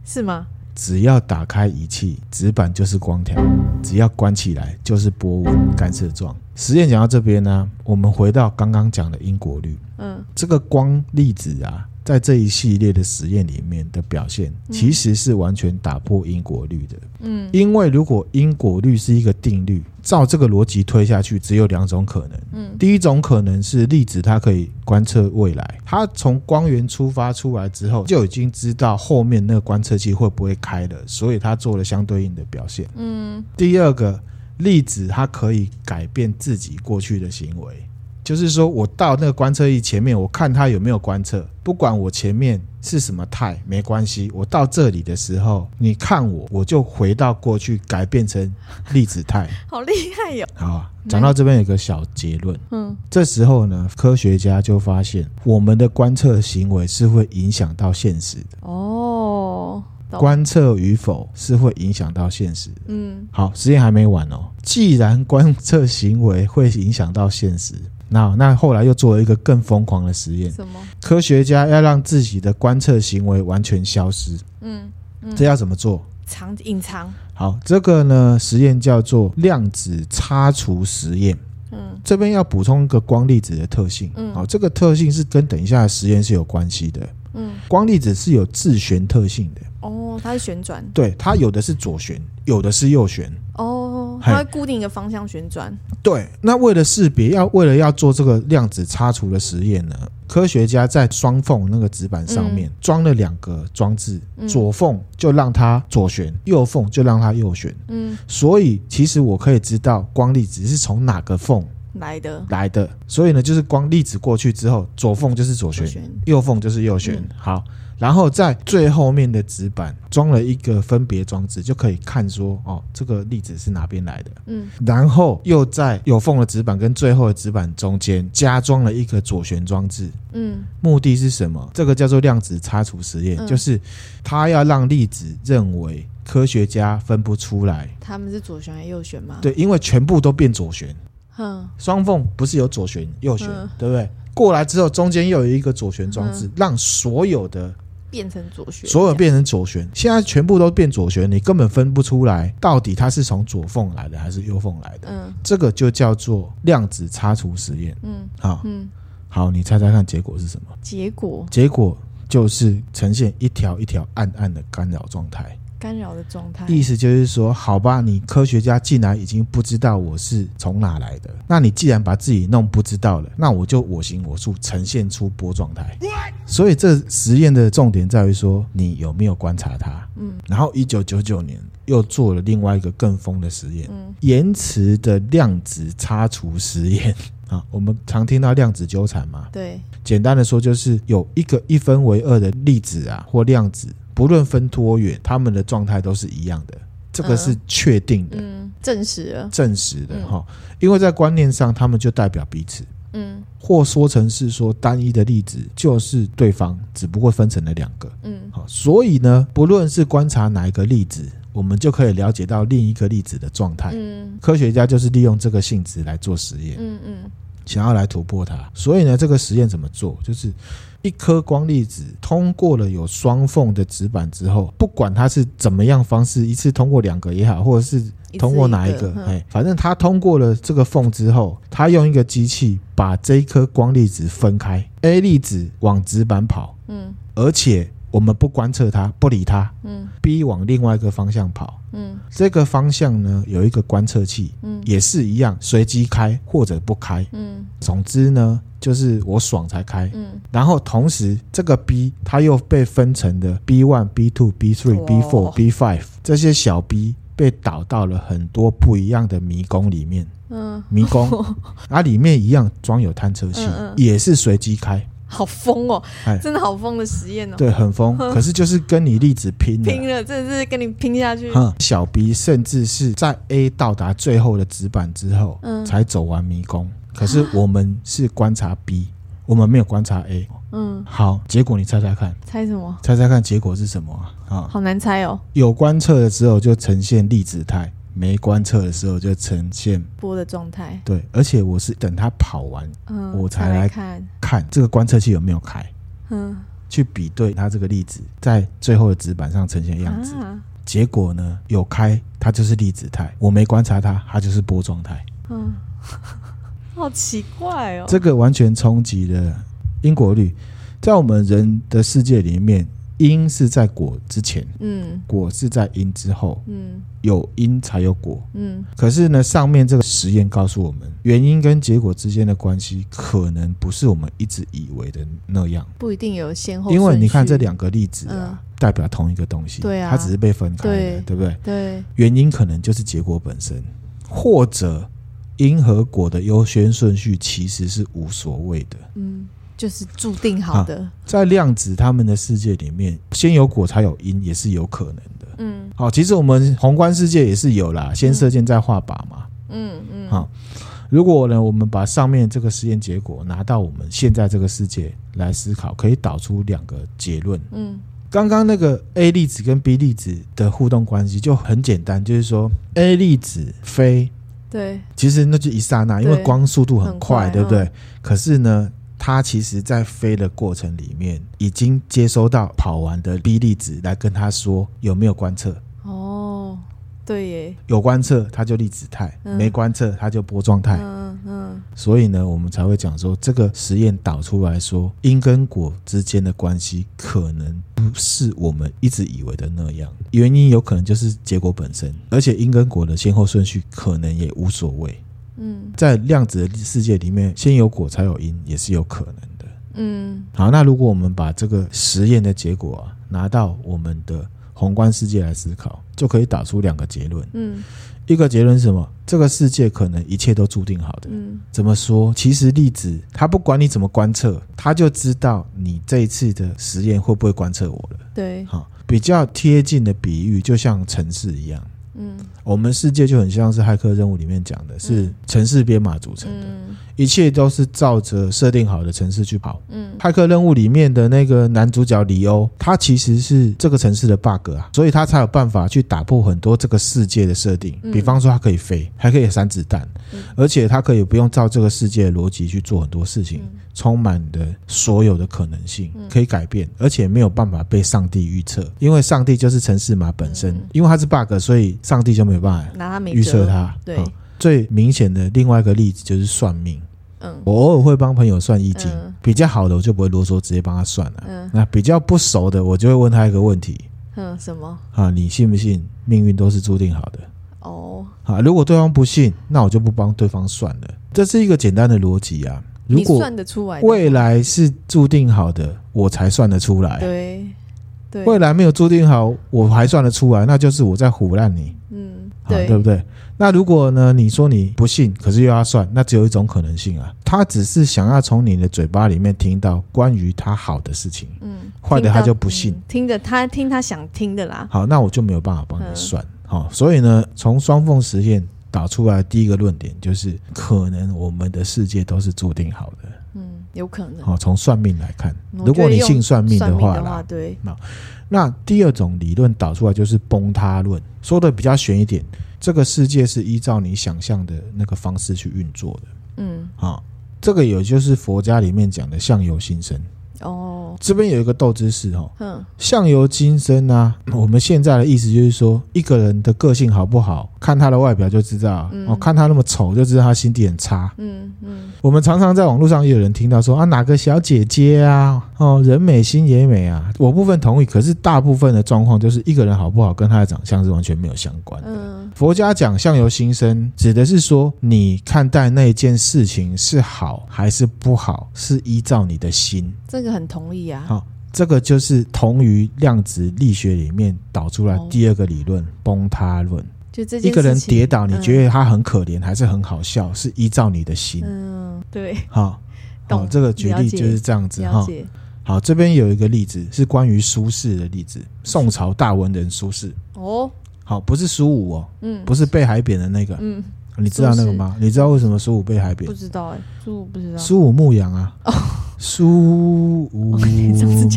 是吗？只要打开仪器，纸板就是光条；只要关起来，就是波纹干涉状。实验讲到这边呢，我们回到刚刚讲的因果律。嗯这个光粒子啊，在这一系列的实验里面的表现，其实是完全打破因果律的。嗯因为如果因果律是一个定律，照这个逻辑推下去，只有两种可能。嗯第一种可能是粒子它可以观测未来，它从光源出发出来之后，就已经知道后面那个观测器会不会开了，所以它做了相对应的表现。嗯第二个，粒子它可以改变自己过去的行为，就是说我到那个观测仪前面，我看它有没有观测，不管我前面是什么态，没关系。我到这里的时候，你看我，我就回到过去，改变成粒子态。好厉害哟！好，讲到这边有个小结论。嗯，这时候呢，科学家就发现，我们的观测行为是会影响到现实的。哦。观测与否是会影响到现实。嗯，好，实验还没完哦。既然观测行为会影响到现实，那那后来又做了一个更疯狂的实验。什么？科学家要让自己的观测行为完全消失。嗯，嗯，这要怎么做？藏隐藏。好，这个呢，实验叫做量子擦除实验。嗯，这边要补充一个光粒子的特性。嗯，好，这个特性是跟等一下的实验是有关系的。嗯，光粒子是有自旋特性的。哦，它是旋转，对，它有的是左旋，有的是右旋。哦，它会固定一个方向旋转。对，那为了识别，要为了要做这个量子擦除的实验呢，科学家在双缝那个纸板上面装了两个装置，嗯、左缝就让它左旋，右缝就让它右旋。嗯，所以其实我可以知道光粒子是从哪个缝来的来的。所以呢，就是光粒子过去之后，左缝就是左旋，左旋右缝就是右旋。嗯、好。然后在最后面的纸板装了一个分别装置，就可以看说哦，这个粒子是哪边来的。嗯，然后又在有缝的纸板跟最后的纸板中间加装了一个左旋装置。嗯，目的是什么？这个叫做量子擦除实验，嗯、就是他要让粒子认为科学家分不出来，他们是左旋还是右旋吗？对，因为全部都变左旋。哼，双缝不是有左旋右旋，嗯、对不对？过来之后中间又有一个左旋装置，嗯、让所有的。变成左旋，所有变成左旋，现在全部都变左旋，你根本分不出来到底它是从左缝来的还是右缝来的。嗯，这个就叫做量子擦除实验。嗯，好，嗯，好，你猜猜看结果是什么？结果，结果就是呈现一条一条暗暗的干扰状态。干扰的状态，意思就是说，好吧，你科学家竟然已经不知道我是从哪来的，那你既然把自己弄不知道了，那我就我行我素，呈现出波状态。所以这实验的重点在于说，你有没有观察它？嗯。然后一九九九年又做了另外一个更疯的实验，嗯，延迟的量子擦除实验 啊。我们常听到量子纠缠嘛？对。简单的说，就是有一个一分为二的粒子啊，或量子。不论分多远，他们的状态都是一样的，这个是确定的，嗯，证实了，证实的哈。因为在观念上，他们就代表彼此，嗯，或说成是说单一的例子就是对方，只不过分成了两个，嗯，好，所以呢，不论是观察哪一个例子，我们就可以了解到另一个粒子的状态。嗯，科学家就是利用这个性质来做实验，嗯嗯，想要来突破它。所以呢，这个实验怎么做？就是。一颗光粒子通过了有双缝的纸板之后，不管它是怎么样方式，一次通过两个也好，或者是通过哪一个，哎，反正它通过了这个缝之后，它用一个机器把这一颗光粒子分开，A 粒子往纸板跑，嗯，而且我们不观测它，不理它，嗯，B 往另外一个方向跑，嗯，这个方向呢有一个观测器，嗯，也是一样随机开或者不开，嗯，总之呢。就是我爽才开，嗯，然后同时这个 B 它又被分成的 B one、B two、B three、B four、B five 这些小 B 被导到了很多不一样的迷宫里面，嗯，迷宫，啊，里面一样装有探测器，也是随机开，好疯哦，真的好疯的实验哦，对，很疯，可是就是跟你粒子拼了，拼了，真的是跟你拼下去，小 B 甚至是在 A 到达最后的纸板之后，嗯，才走完迷宫。可是我们是观察 B，我们没有观察 A。嗯，好，结果你猜猜看？猜什么？猜猜看结果是什么啊？啊，好难猜哦。有观测的时候就呈现粒子态，没观测的时候就呈现波的状态。对，而且我是等它跑完，嗯，我才来看看这个观测器有没有开，嗯，去比对它这个粒子在最后的纸板上呈现的样子。啊，结果呢，有开，它就是粒子态；我没观察它，它就是波状态。嗯。好奇怪哦！这个完全冲击了因果律。在我们人的世界里面，因是在果之前，嗯，果是在因之后，嗯，有因才有果，嗯。可是呢，上面这个实验告诉我们，原因跟结果之间的关系，可能不是我们一直以为的那样，不一定有先后。因为你看这两个例子啊，嗯、代表同一个东西，对啊，它只是被分开的，对，对不对？对，原因可能就是结果本身，或者。因和果的优先顺序其实是无所谓的。嗯，就是注定好的。在量子他们的世界里面，先有果才有因，也是有可能的。嗯，好，其实我们宏观世界也是有啦，先射箭再画靶嘛。嗯嗯。好，如果呢，我们把上面这个实验结果拿到我们现在这个世界来思考，可以导出两个结论。嗯。刚刚那个 A 粒子跟 B 粒子的互动关系就很简单，就是说 A 粒子飞，对，其实那就一刹那，因为光速度很快，对不对？嗯、可是呢，它其实在飞的过程里面，已经接收到跑完的 B 粒子来跟他说有没有观测。哦，对耶，有观测它就粒子态，嗯、没观测它就波状态。嗯嗯，所以呢，我们才会讲说，这个实验导出来说，因跟果之间的关系可能不是我们一直以为的那样。原因有可能就是结果本身，而且因跟果的先后顺序可能也无所谓。嗯，在量子的世界里面，先有果才有因，也是有可能的。嗯，好，那如果我们把这个实验的结果啊拿到我们的宏观世界来思考，就可以打出两个结论。嗯。一个结论是什么？这个世界可能一切都注定好的。嗯，怎么说？其实粒子它不管你怎么观测，它就知道你这一次的实验会不会观测我了。对，好，比较贴近的比喻就像城市一样。嗯，我们世界就很像是骇客任务里面讲的，是城市编码组成的。嗯一切都是照着设定好的城市去跑。嗯，骇客任务里面的那个男主角里欧，他其实是这个城市的 bug 啊，所以他才有办法去打破很多这个世界的设定。比方说，他可以飞，还可以散子弹，而且他可以不用照这个世界的逻辑去做很多事情，充满的所有的可能性可以改变，而且没有办法被上帝预测，因为上帝就是城市码本身，因为他是 bug，所以上帝就没有办法拿他没预测他。对。最明显的另外一个例子就是算命。嗯，我偶尔会帮朋友算易经，嗯、比较好的我就不会啰嗦，直接帮他算了。嗯，那比较不熟的，我就会问他一个问题。嗯，什么？啊，你信不信命运都是注定好的？哦，啊，如果对方不信，那我就不帮对方算了。这是一个简单的逻辑啊。如果算得出来，未来是注定好的，我才算得出来。对，对，未来没有注定好，我还算得出来，那就是我在唬烂你。嗯，对，对不对？那如果呢？你说你不信，可是又要算，那只有一种可能性啊，他只是想要从你的嘴巴里面听到关于他好的事情，嗯，坏的他就不信，嗯、听着他听他想听的啦。好，那我就没有办法帮你算。嗯、好，所以呢，从双缝实验导出来第一个论点就是，可能我们的世界都是注定好的。嗯，有可能。好，从算命来看，如果你信算命的话啦，对，那那第二种理论导出来就是崩塌论，说的比较玄一点。这个世界是依照你想象的那个方式去运作的，嗯，好，这个也就是佛家里面讲的相由心生。哦，这边有一个斗知识哦，嗯，相由心生啊，我们现在的意思就是说，一个人的个性好不好，看他的外表就知道，哦，看他那么丑就知道他心地很差，嗯嗯。我们常常在网络上也有人听到说啊，哪个小姐姐啊，哦，人美心也美啊，我部分同意，可是大部分的状况就是一个人好不好跟他的长相是完全没有相关的。嗯，佛家讲相由心生，指的是说你看待那件事情是好还是不好，是依照你的心。这个很同意啊。好，这个就是同于量子力学里面导出来第二个理论——崩塌论。就这一个人跌倒，你觉得他很可怜，嗯、还是很好笑？是依照你的心。嗯，对。好，好，这个举例就是这样子哈。好，这边有一个例子是关于苏轼的例子，宋朝大文人苏轼。哦，好，不是苏武哦，嗯，不是被海扁的那个，嗯，你知道那个吗？你知道为什么苏武被海扁？不知道哎，苏武不知道。苏武牧羊啊。哦苏武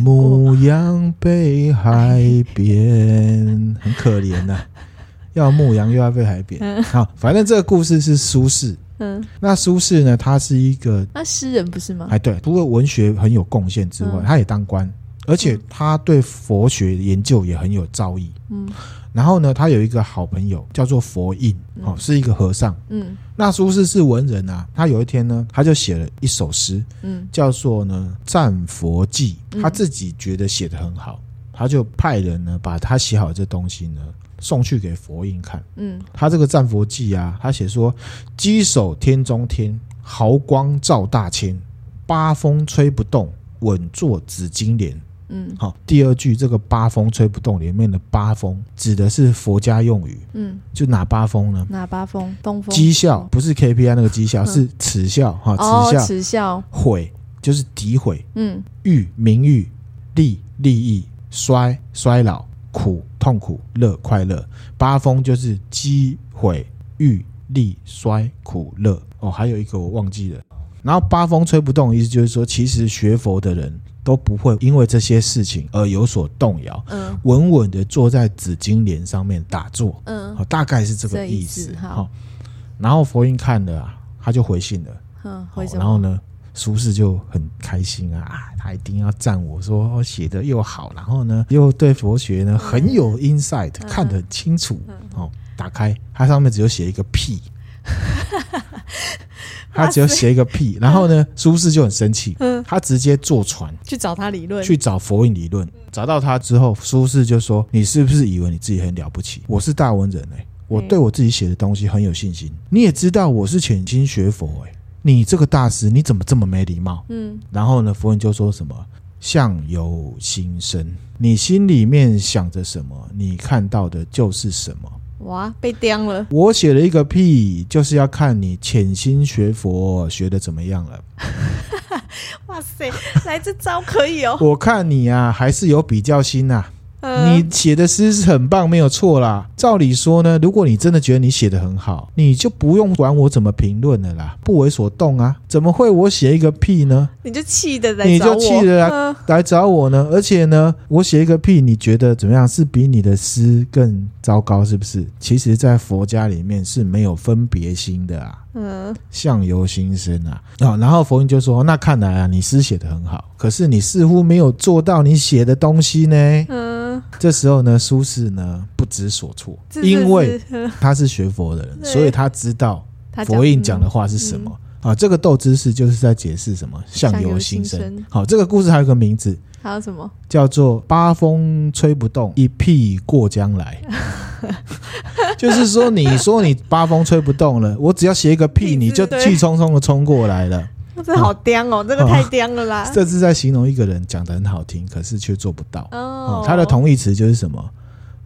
牧羊被海扁，很可怜呐、啊，要牧羊又要被海扁。好，反正这个故事是苏轼。嗯，那苏轼呢？他是一个，那诗人不是吗？哎，对，除了文学很有贡献之外，嗯、他也当官，而且他对佛学研究也很有造诣。嗯。然后呢，他有一个好朋友叫做佛印，哦，是一个和尚。嗯，那苏轼是文人啊，他有一天呢，他就写了一首诗，嗯，叫做呢《赞佛记》，他自己觉得写得很好，他就派人呢把他写好的这东西呢送去给佛印看。嗯，他这个《赞佛记》啊，他写说：稽首天中天，毫光照大千，八风吹不动，稳坐紫金莲。嗯，好，第二句这个八风吹不动里面的八风指的是佛家用语，嗯，就哪八风呢？哪八风？东风。讥笑不是 KPI 那个讥笑，是耻笑哈，耻笑。耻笑。毁就是诋毁。嗯。誉名誉，利利益，衰衰老，苦痛苦，乐快乐。八风就是讥毁誉利衰苦乐。哦，还有一个我忘记了。然后八风吹不动，意思就是说，其实学佛的人都不会因为这些事情而有所动摇，嗯，稳稳的坐在紫金莲上面打坐，嗯，大概是这个意思。好，然后佛印看了啊，他就回信了，嗯。然后呢，苏轼就很开心啊，他一定要赞我说我写的又好，然后呢，又对佛学呢很有 insight，看得很清楚。哦，打开，它上面只有写一个屁。他只有写一个屁，然后呢，苏轼就很生气，他直接坐船去找他理论，去找佛印理论。找到他之后，苏轼就说：“你是不是以为你自己很了不起？我是大文人哎，我对我自己写的东西很有信心。你也知道我是潜心学佛哎，你这个大师你怎么这么没礼貌？”嗯，然后呢，佛印就说什么：“相由心生，你心里面想着什么，你看到的就是什么。”哇，被刁了！我写了一个屁，就是要看你潜心学佛学的怎么样了。哇塞，来这招可以哦！我看你啊，还是有比较心呐、啊。你写的诗是很棒，没有错啦。照理说呢，如果你真的觉得你写的很好，你就不用管我怎么评论了啦，不为所动啊。怎么会我写一个屁呢？你就气的来，你就气的来来找我呢？而且呢，我写一个屁，你觉得怎么样？是比你的诗更糟糕，是不是？其实，在佛家里面是没有分别心的啊。嗯，相由心生啊。然后佛印就说：“那看来啊，你诗写的很好，可是你似乎没有做到你写的东西呢。”嗯。这时候呢，苏轼呢不知所措，因为他是学佛的人，所以他知道佛印讲的话是什么啊。这个斗知识就是在解释什么相由心生。好，这个故事还有个名字，还有什么叫做八风吹不动，一屁过江来。就是说，你 说你八风吹不动了，我只要写一个屁，你就气冲冲的冲过来了。这好刁哦，这个太刁了啦！这是在形容一个人讲得很好听，可是却做不到。哦，他的同义词就是什么？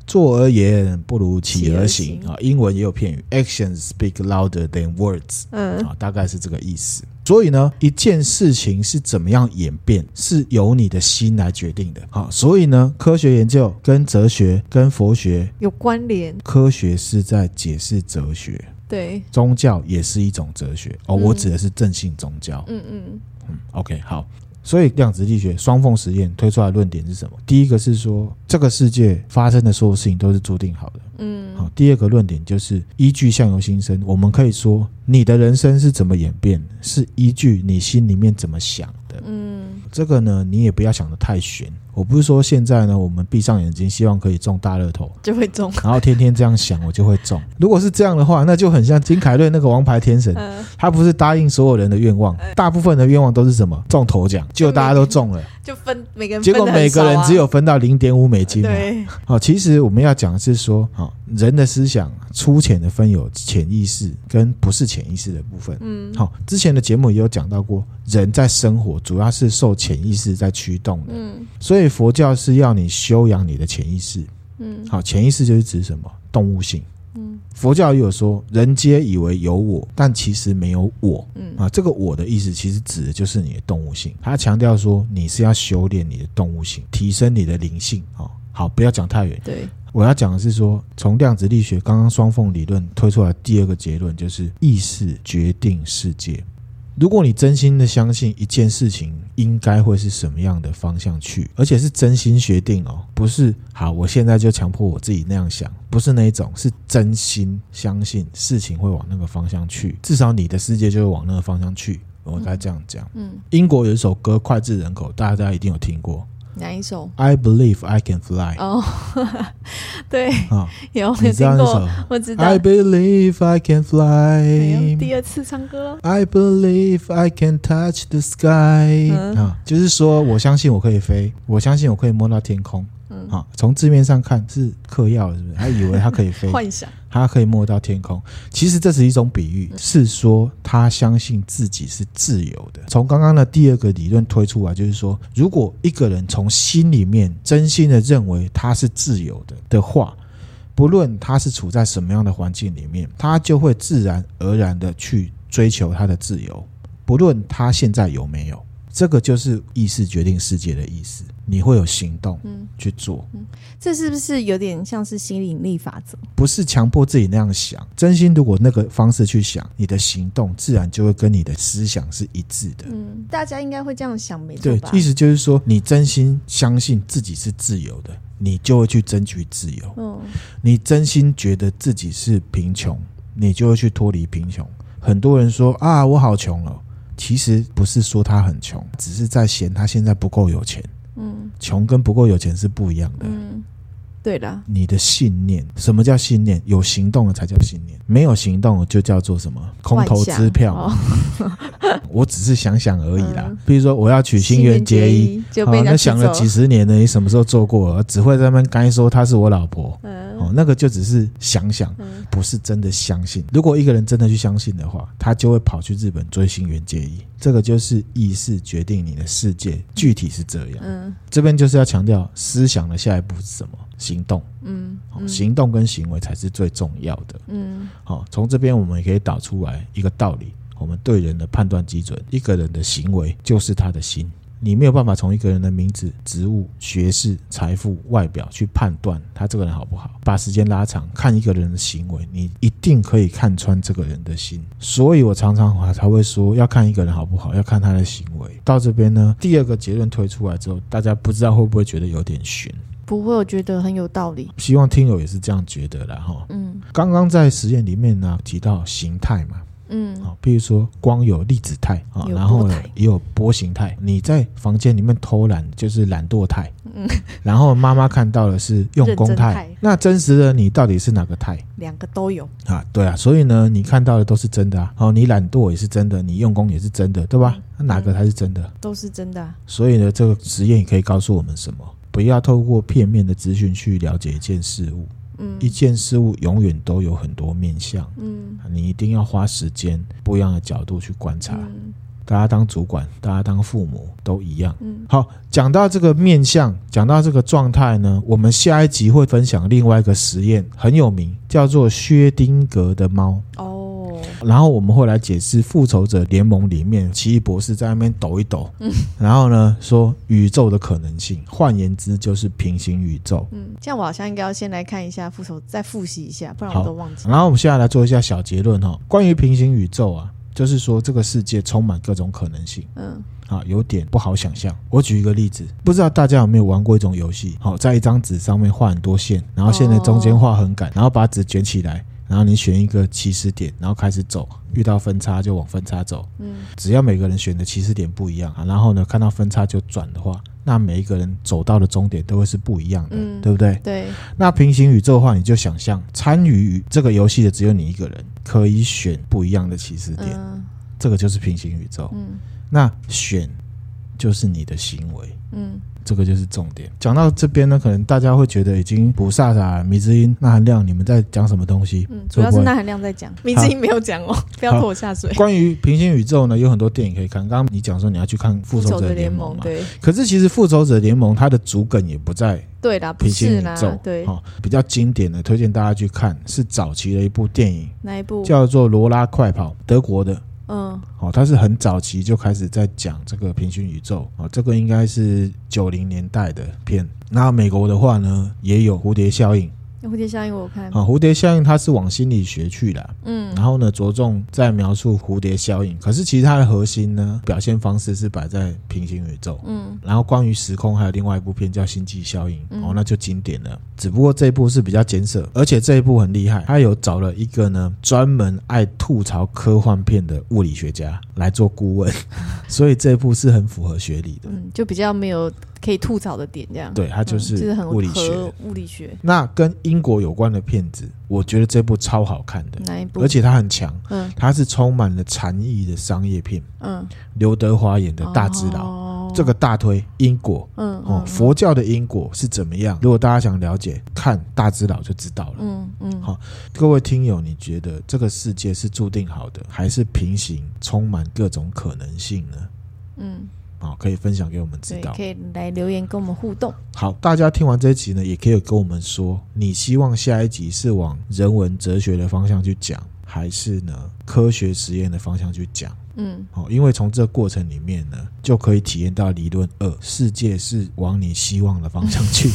坐而言不如起而行啊。英文也有片语，actions speak louder than words。嗯，啊，大概是这个意思。所以呢，一件事情是怎么样演变，是由你的心来决定的。好，所以呢，科学研究跟哲学跟佛学有关联。科学是在解释哲学。对，宗教也是一种哲学哦。我指的是正信宗教。嗯嗯嗯。OK，好。所以量子力学双缝实验推出来的论点是什么？第一个是说，这个世界发生的所有事情都是注定好的。嗯。好，第二个论点就是依据相由心生，我们可以说，你的人生是怎么演变，是依据你心里面怎么想的。嗯。这个呢，你也不要想的太玄。我不是说现在呢，我们闭上眼睛，希望可以中大乐透就会中，然后天天这样想，我就会中。如果是这样的话，那就很像金凯瑞那个王牌天神，他不是答应所有人的愿望，大部分的愿望都是什么？中头奖，结果大家都中了，就分每个人，结果每个人只有分到零点五美金。对，好，其实我们要讲的是说，好，人的思想粗浅的分有潜意识跟不是潜意识的部分。嗯，好，之前的节目也有讲到过，人在生活主要是受潜意识在驱动的。嗯，所以。佛教是要你修养你的潜意识，嗯，好，潜意识就是指什么？动物性，嗯，佛教也有说，人皆以为有我，但其实没有我，嗯啊，这个我的意思其实指的就是你的动物性。他强调说，你是要修炼你的动物性，提升你的灵性，哦，好，不要讲太远。对，我要讲的是说，从量子力学刚刚双缝理论推出来第二个结论，就是意识决定世界。如果你真心的相信一件事情应该会是什么样的方向去，而且是真心决定哦，不是好，我现在就强迫我自己那样想，不是那一种，是真心相信事情会往那个方向去，至少你的世界就会往那个方向去。我该这样讲。嗯，英国有一首歌脍炙人口，大家一定有听过。哪一首？I believe I can fly。哦，对，啊，有你听过？我知道。I believe I can fly。第二次唱歌。I believe I can touch the sky。啊，就是说我相信我可以飞，我相信我可以摸到天空。嗯，啊，从字面上看是嗑药，是不是？他以为他可以飞，幻想，他可以摸到天空。其实这是一种比喻，是说他相信自己是自由的。从刚刚的第二个理论推出来，就是说，如果一个人从心里面真心的认为他是自由的的话，不论他是处在什么样的环境里面，他就会自然而然的去追求他的自由，不论他现在有没有。这个就是意识决定世界的意思，你会有行动，嗯，去做，嗯，这是不是有点像是吸引力法则？不是强迫自己那样想，真心如果那个方式去想，你的行动自然就会跟你的思想是一致的。嗯，大家应该会这样想，没错吧？对，意思就是说，你真心相信自己是自由的，你就会去争取自由。嗯，你真心觉得自己是贫穷，你就会去脱离贫穷。很多人说啊，我好穷哦。其实不是说他很穷，只是在嫌他现在不够有钱。嗯，穷跟不够有钱是不一样的。嗯，对的。你的信念，什么叫信念？有行动了才叫信念，没有行动就叫做什么？空头支票。哦、我只是想想而已啦。嗯、比如说，我要娶新垣结衣，就被那想了几十年了，你什么时候做过？只会在那边该说她是我老婆。嗯。哦，那个就只是想想，不是真的相信。如果一个人真的去相信的话，他就会跑去日本追新垣结衣。这个就是意识决定你的世界，具体是这样。嗯，这边就是要强调思想的下一步是什么？行动。嗯，行动跟行为才是最重要的。嗯，好，从这边我们也可以导出来一个道理：我们对人的判断基准，一个人的行为就是他的心。你没有办法从一个人的名字、职务、学识、财富、外表去判断他这个人好不好。把时间拉长，看一个人的行为，你一定可以看穿这个人的心。所以我常常才会说，要看一个人好不好，要看他的行为。到这边呢，第二个结论推出来之后，大家不知道会不会觉得有点悬？不会，我觉得很有道理。希望听友也是这样觉得啦哈。嗯，刚刚在实验里面呢提到形态嘛。嗯，好，比如说光有粒子态啊，然后呢也有波形态。你在房间里面偷懒就是懒惰态，嗯，然后妈妈看到的是用功态。那真实的你到底是哪个态？两个都有啊，对啊，所以呢，你看到的都是真的啊。哦，你懒惰也是真的，你用功也是真的，对吧？那哪个才是真的？都是真的。所以呢，这个实验也可以告诉我们什么？不要透过片面的资讯去了解一件事物。嗯一件事物永远都有很多面向，嗯，你一定要花时间，不一样的角度去观察。嗯，大家当主管，大家当父母都一样。嗯，好，讲到这个面向，讲到这个状态呢，我们下一集会分享另外一个实验，很有名，叫做薛丁格的猫。哦。然后我们会来解释《复仇者联盟》里面奇异博士在那边抖一抖，嗯，然后呢说宇宙的可能性，换言之就是平行宇宙。嗯，这样我好像应该要先来看一下复仇，再复习一下，不然我都忘记。然后我们现在来做一下小结论哈，关于平行宇宙啊，就是说这个世界充满各种可能性。嗯，啊，有点不好想象。我举一个例子，不知道大家有没有玩过一种游戏？好，在一张纸上面画很多线，然后线的中间画横杆，然后把纸卷起来。然后你选一个起始点，然后开始走，遇到分叉就往分叉走。嗯，只要每个人选的起始点不一样啊，然后呢，看到分叉就转的话，那每一个人走到的终点都会是不一样的，嗯，对不对？对。那平行宇宙的话，你就想象参与这个游戏的只有你一个人，可以选不一样的起始点，嗯，这个就是平行宇宙。嗯，那选就是你的行为。嗯。这个就是重点。讲到这边呢，可能大家会觉得已经不飒飒、米之音、钠含量，你们在讲什么东西？嗯，主要是钠含量在讲，米之音没有讲哦，不要拖我下水。关于平行宇宙呢，有很多电影可以看。刚刚你讲说你要去看《复仇者联盟》嘛，对。可是其实《复仇者联盟》它的主梗也不在对啦，平行宇宙，对。哈，比较经典的，推荐大家去看，是早期的一部电影。哪一部？叫做《罗拉快跑》，德国的。嗯，哦，他是很早期就开始在讲这个平行宇宙，哦，这个应该是九零年代的片。那美国的话呢，也有蝴蝶效应。蝴蝶效应我看。啊，蝴蝶效应它是往心理学去的，嗯，然后呢着重在描述蝴蝶效应，可是其实它的核心呢表现方式是摆在平行宇宙，嗯，然后关于时空还有另外一部片叫星际效应，哦，那就经典了。只不过这一部是比较简舍，而且这一部很厉害，他有找了一个呢专门爱吐槽科幻片的物理学家来做顾问，所以这一部是很符合学理的，嗯，就比较没有。可以吐槽的点，这样对，它就是物理学。嗯、物理学。那跟英国有关的片子，我觉得这部超好看的。哪一部？而且它很强，嗯，它是充满了禅意的商业片。嗯，刘德华演的大智佬。哦这个大推因果，嗯哦，佛教的因果是怎么样？如果大家想了解，看大智老就知道了。嗯嗯，好，各位听友，你觉得这个世界是注定好的，还是平行，充满各种可能性呢？嗯，好，可以分享给我们知道，可以来留言跟我们互动。好，大家听完这一集呢，也可以跟我们说，你希望下一集是往人文哲学的方向去讲，还是呢科学实验的方向去讲？嗯，好，因为从这个过程里面呢，就可以体验到理论二，世界是往你希望的方向去。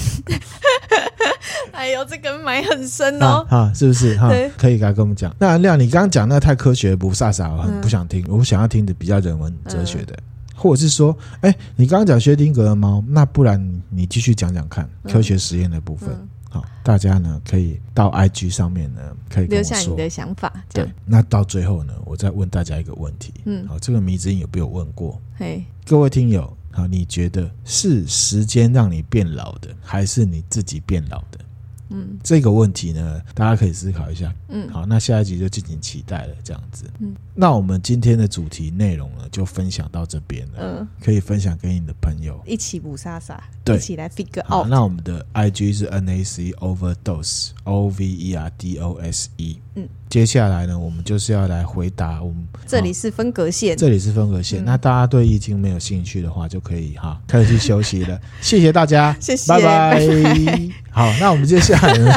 哎呦，这个埋很深哦，哈、啊啊，是不是哈？对可以来跟我们讲。那亮，你刚刚讲那个太科学不飒飒，我很不想听，嗯、我想要听的比较人文哲学的，嗯、或者是说，哎，你刚刚讲薛丁格的猫，那不然你继续讲讲看科学实验的部分。嗯好，大家呢可以到 IG 上面呢可以跟我说留下你的想法。对，那到最后呢，我再问大家一个问题。嗯，好，这个迷之音有没有问过？嘿，各位听友，好，你觉得是时间让你变老的，还是你自己变老的？嗯，这个问题呢，大家可以思考一下。嗯，好，那下一集就敬请期待了。这样子，嗯，那我们今天的主题内容呢，就分享到这边了。嗯，可以分享给你的朋友，一起不飒飒，对，一起来 figure out。好，那我们的 IG 是 NAC Overdose O V E R D O S E。嗯，接下来呢，我们就是要来回答我们。这里是分隔线，这里是分隔线。那大家对易经没有兴趣的话，就可以哈，开始去休息了。谢谢大家，谢谢，拜拜。好，那我们接下来呢，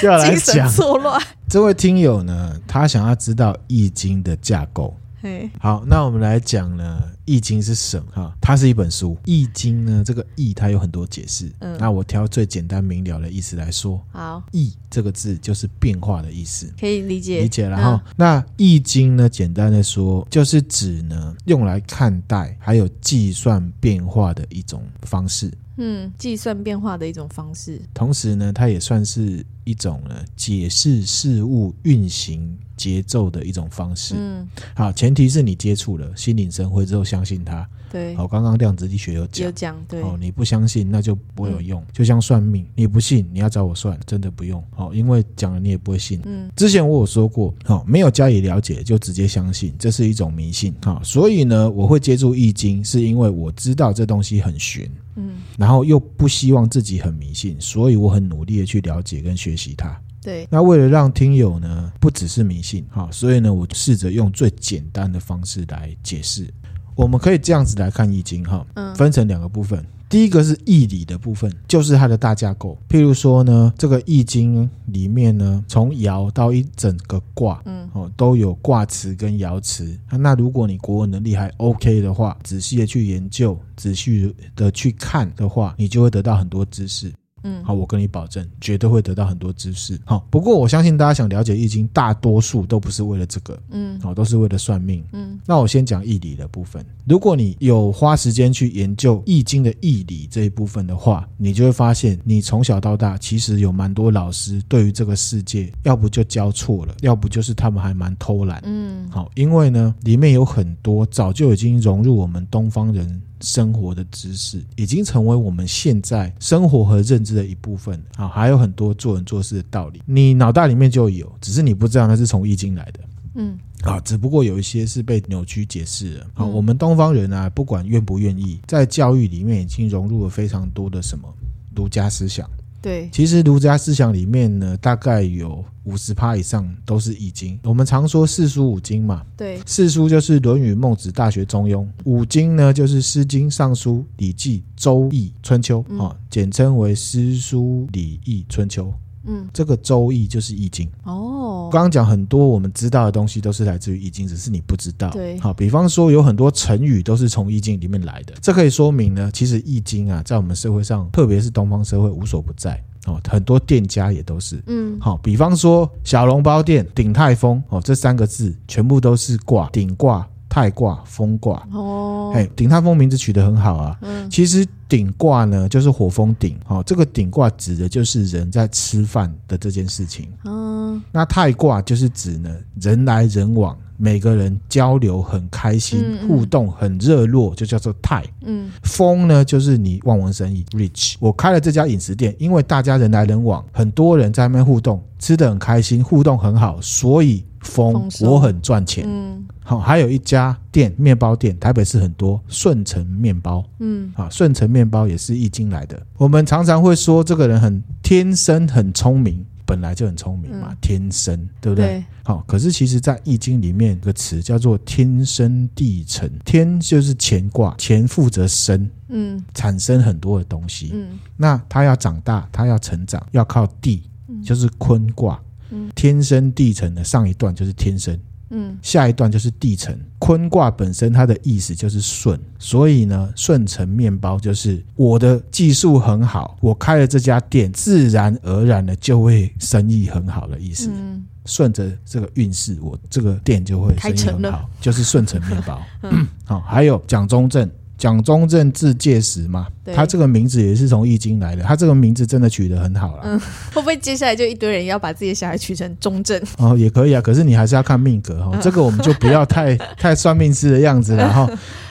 就 要来讲错乱。这位听友呢，他想要知道易经的架构。嘿，好，那我们来讲呢，《易经》是什么？哈，它是一本书，《易经》呢，这个“易”它有很多解释。嗯，那我挑最简单明了的意思来说。好，“易”这个字就是变化的意思，可以理解。理解了哈。嗯、那《易经》呢，简单的说，就是指呢，用来看待还有计算变化的一种方式。嗯，计算变化的一种方式。同时呢，它也算是一种呢，解释事物运行节奏的一种方式，嗯，好，前提是你接触了，心领神会之后相信它，对，好，刚刚量子力学有讲，有讲，对，哦，你不相信那就不会有用，嗯、就像算命，你不信你要找我算，真的不用，好，因为讲了你也不会信，嗯，之前我有说过，好，没有加以了解就直接相信，这是一种迷信，好，所以呢，我会接触易经，是因为我知道这东西很玄，嗯，然后又不希望自己很迷信，所以我很努力的去了解跟学习它。对，那为了让听友呢不只是迷信，好，所以呢，我试着用最简单的方式来解释。我们可以这样子来看易经，哈，嗯，分成两个部分。第一个是义理的部分，就是它的大架构。譬如说呢，这个易经里面呢，从爻到一整个卦，嗯，哦，都有卦辞跟爻辞。那如果你国文能力还 OK 的话，仔细的去研究，仔细的去看的话，你就会得到很多知识。嗯，好，我跟你保证，绝对会得到很多知识。好，不过我相信大家想了解易经，大多数都不是为了这个，嗯，好，都是为了算命。嗯，那我先讲义理的部分。如果你有花时间去研究易经的义理这一部分的话，你就会发现，你从小到大其实有蛮多老师对于这个世界，要不就教错了，要不就是他们还蛮偷懒。嗯，好，因为呢，里面有很多早就已经融入我们东方人。生活的知识已经成为我们现在生活和认知的一部分啊，还有很多做人做事的道理，你脑袋里面就有，只是你不知道那是从易经来的。嗯，啊，只不过有一些是被扭曲解释了。好，我们东方人啊，不管愿不愿意，在教育里面已经融入了非常多的什么儒家思想。对，其实儒家思想里面呢，大概有五十趴以上都是易经。我们常说四书五经嘛，对，四书就是《论语》《孟子》《大学》《中庸》，五经呢就是《诗经》《尚书》《礼记》《周易》《春秋》啊，简称为《诗书礼易春秋》。嗯，这个《周易》就是易经。哦，刚刚讲很多我们知道的东西都是来自于易经，只是你不知道。对，好，比方说有很多成语都是从易经里面来的，这可以说明呢，其实易经啊，在我们社会上，特别是东方社会无所不在。哦，很多店家也都是。嗯，好，比方说小笼包店鼎泰丰哦，这三个字全部都是卦，鼎卦。泰卦、风卦哦，嘿，鼎泰丰名字取得很好啊。嗯，其实鼎卦呢，就是火风鼎。哦，这个鼎卦指的就是人在吃饭的这件事情。嗯，那泰卦就是指呢，人来人往，每个人交流很开心，嗯嗯互动很热络，就叫做泰。嗯，风呢，就是你望文生义，rich。我开了这家饮食店，因为大家人来人往，很多人在那边互动，吃的很开心，互动很好，所以。丰，我很赚钱。嗯好，还有一家店，面包店，台北市很多，顺成面包。嗯啊，顺成面包也是易经来的。我们常常会说这个人很天生很聪明，本来就很聪明嘛，嗯天生，对不对？对好，可是其实，在易经里面有个词叫做天生地成，天就是乾卦，乾负责生，嗯产生很多的东西。嗯那他要长大，他要成长，要靠地，就是坤卦。嗯天生地成的上一段就是天生。嗯下一段就是地成，坤卦本身它的意思就是顺，所以呢，顺成面包就是我的技术很好，我开了这家店，自然而然的就会生意很好的意思。嗯顺着这个运势，我这个店就会生意很好，就是顺成面包。好、还有蒋中正。蒋中正字介石嘛，他这个名字也是从易经来的。他这个名字真的取得很好啦。会不会接下来就一堆人要把自己的小孩取成中正？哦，也可以啊，可是你还是要看命格哈、哦，这个我们就不要太 太算命师的样子了哈。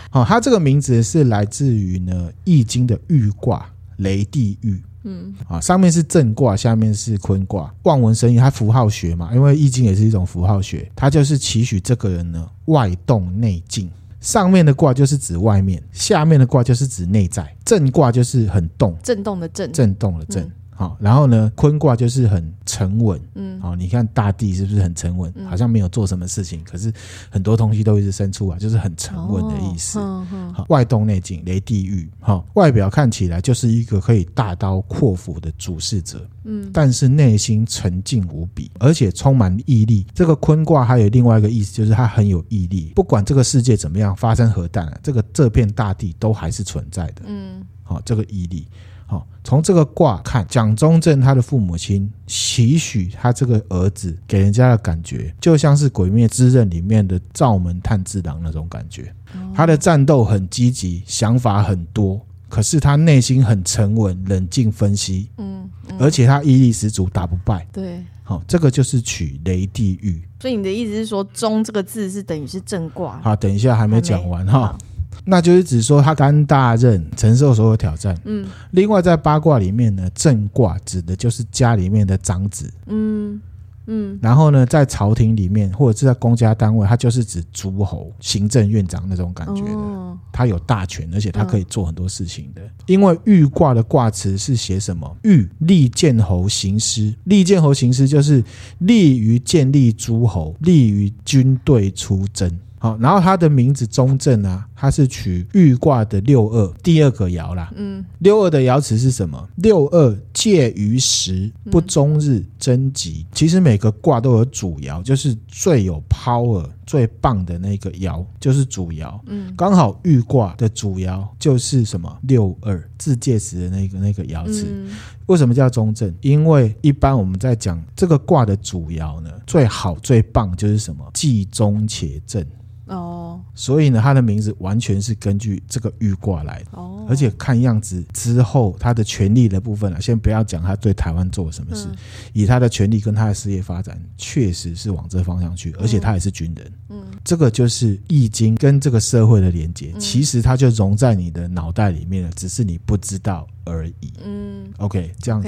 好、哦，他这个名字是来自于呢《易经》的豫卦雷地豫，嗯啊，上面是震卦，下面是坤卦，望文生义，它符号学嘛，因为易经也是一种符号学，它就是期许这个人呢外动内静。上面的卦就是指外面，下面的卦就是指内在。震卦就是很动，震动的震，震动的震。嗯好，然后呢，坤卦就是很沉稳。嗯好，你看大地是不是很沉稳？好像没有做什么事情，可是很多东西都一直生出来，就是很沉稳的意思。好，外动内静，雷地狱。哈，外表看起来就是一个可以大刀阔斧的主事者，嗯但是内心沉静无比，而且充满毅力。这个坤卦还有另外一个意思，就是他很有毅力，不管这个世界怎么样发生核弹，这个这片大地都还是存在的。嗯好，这个毅力。好，从这个卦看，蒋中正他的父母亲期许他这个儿子给人家的感觉，就像是《鬼灭之刃》里面的灶门炭治郎那种感觉。他的战斗很积极，想法很多，可是他内心很沉稳、冷静分析，嗯嗯，而且他毅力十足，打不败。对。好，这个就是取雷地狱。所以你的意思是说，中这个字是等于是正卦？好，等一下还没讲完哈好。那就是指说他担大任，承受所有挑战。嗯另外，在八卦里面呢，正卦指的就是家里面的长子。嗯嗯然后呢，在朝廷里面或者是在公家单位，他就是指诸侯、行政院长那种感觉的。哦他有大权，而且他可以做很多事情的。因为豫卦的卦辞是写什么？豫立建侯行师，立建侯行师就是利于建立诸侯，利于军队出征。好，然后他的名字中正啊，他是取豫卦的六二第二个爻啦。嗯六二的爻辞是什么？六二介于时，不终日，贞吉。其实每个卦都有主爻，就是最有 power、最棒的那个爻，就是主爻。嗯刚好豫卦的主爻就是什么？六二自介时的那个那个爻辞。嗯为什么叫中正？因为一般我们在讲这个卦的主爻呢，最好最棒就是什么？既中且正。哦。所以呢，他的名字完全是根据这个玉卦来的。哦，而且看样子之后，他的权力的部分啊，先不要讲他对台湾做了什么事，嗯。以他的权力跟他的事业发展，确实是往这方向去，而且他也是军人。嗯。这个就是易经跟这个社会的连接，嗯。其实它就融在你的脑袋里面了，只是你不知道而已。嗯。OK，这样子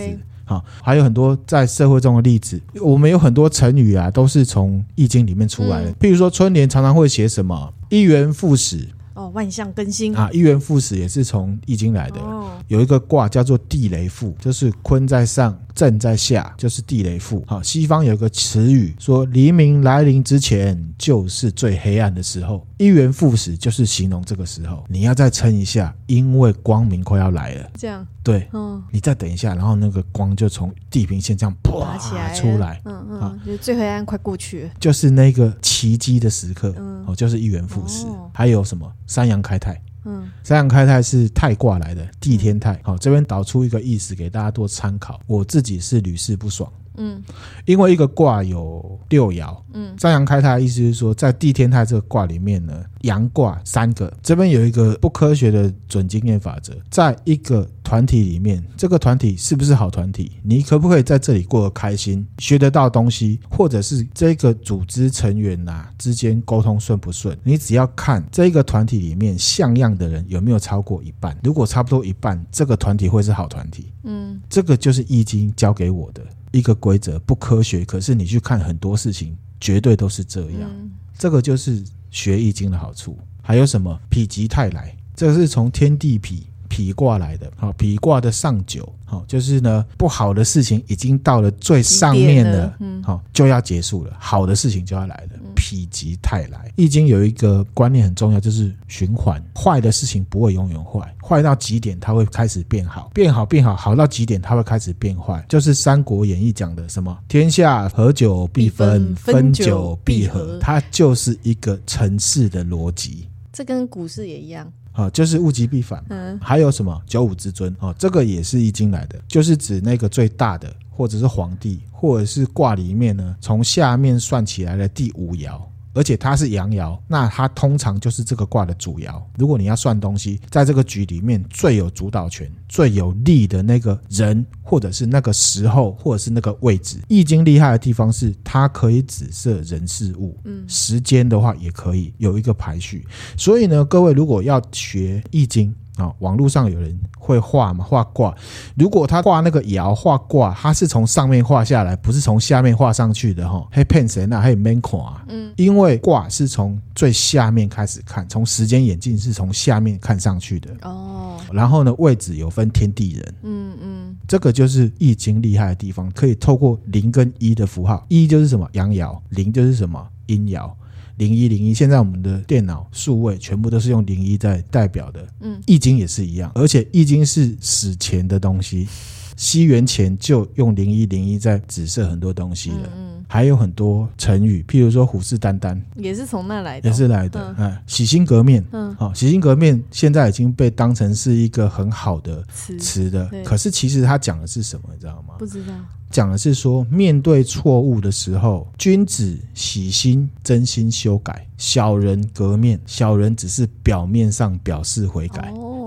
好，还有很多在社会中的例子，我们有很多成语啊，都是从易经里面出来的。嗯譬如说春联常常会写什么“一元复始哦，万象更新”啊，“一元复始”也是从易经来的。哦有一个卦叫做地雷复，就是坤在上，震在下，就是地雷复。好，西方有个词语说，黎明来临之前就是最黑暗的时候，一元复始就是形容这个时候。你要再撑一下，因为光明快要来了。这样对，嗯你再等一下，然后那个光就从地平线这样啪起来啪出来，嗯好嗯，就是最黑暗快过去，就是那个奇迹的时刻。嗯哦，就是一元复始哦。还有什么三阳开泰？嗯三阳开泰是泰卦来的，地天泰。好，这边导出一个意思给大家做参考。我自己是屡试不爽，嗯因为一个卦有六爻，嗯三阳开泰的意思是说，在地天泰这个卦里面呢，阳卦三个。这边有一个不科学的准经验法则，在一个团体里面，这个团体是不是好团体？你可不可以在这里过得开心，学得到东西，或者是这个组织成员呐、之间沟通顺不顺？你只要看这个团体里面像样的人有没有超过一半，如果差不多一半，这个团体会是好团体。嗯这个就是易经教给我的一个规则，不科学，可是你去看很多事情绝对都是这样。嗯这个就是学易经的好处。还有什么否极泰来？这个是从天地否否卦来的。好，否卦的上九，好，就是呢，不好的事情已经到了最上面了，嗯，好，就要结束了，好的事情就要来了。否极泰来，易经有一个观念很重要，就是循环。坏的事情不会永远坏，坏到极点它会开始变好，变好变好，好到极点它会开始变坏。就是《三国演义》讲的什么“天下合久必分，分久必合”，它就是一个城市的逻辑。这跟股市也一样。啊，就是物极必反。嗯，还有什么九五之尊？啊，这个也是易经来的，就是指那个最大的，或者是皇帝，或者是卦里面呢，从下面算起来的第五爻。而且它是阳爻，那它通常就是这个卦的主爻。如果你要算东西，在这个局里面最有主导权、最有利的那个人，或者是那个时候，或者是那个位置，易经厉害的地方是它可以指涉人事物。嗯，时间的话也可以有一个排序。所以呢，各位如果要学易经。啊、哦，网络上有人会画嘛？画卦，如果他画那个爻画卦，他是从上面画下来，不是从下面画上去的哈。还骗谁呢？还有门孔啊？嗯，因为卦是从最下面开始看，从时间眼镜是从下面看上去的哦。然后呢，位置有分天地人。嗯嗯，这个就是易经厉害的地方，可以透过零跟一的符号，一就是什么阳爻，零就是什么阴爻。零一零一，现在我们的电脑数位全部都是用零一在代表的。嗯，易经也是一样，而且易经是史前的东西，西元前就用零一零一在指涉很多东西了。嗯，还有很多成语，譬如说虎视眈眈，也是从那来的，也是来的。嗯，洗心革面，嗯，好，洗心革面现在已经被当成是一个很好的词的，可是其实它讲的是什么，你知道吗？不知道。讲的是说，面对错误的时候，君子洗心，真心修改；小人革面，小人只是表面上表示悔改。哦，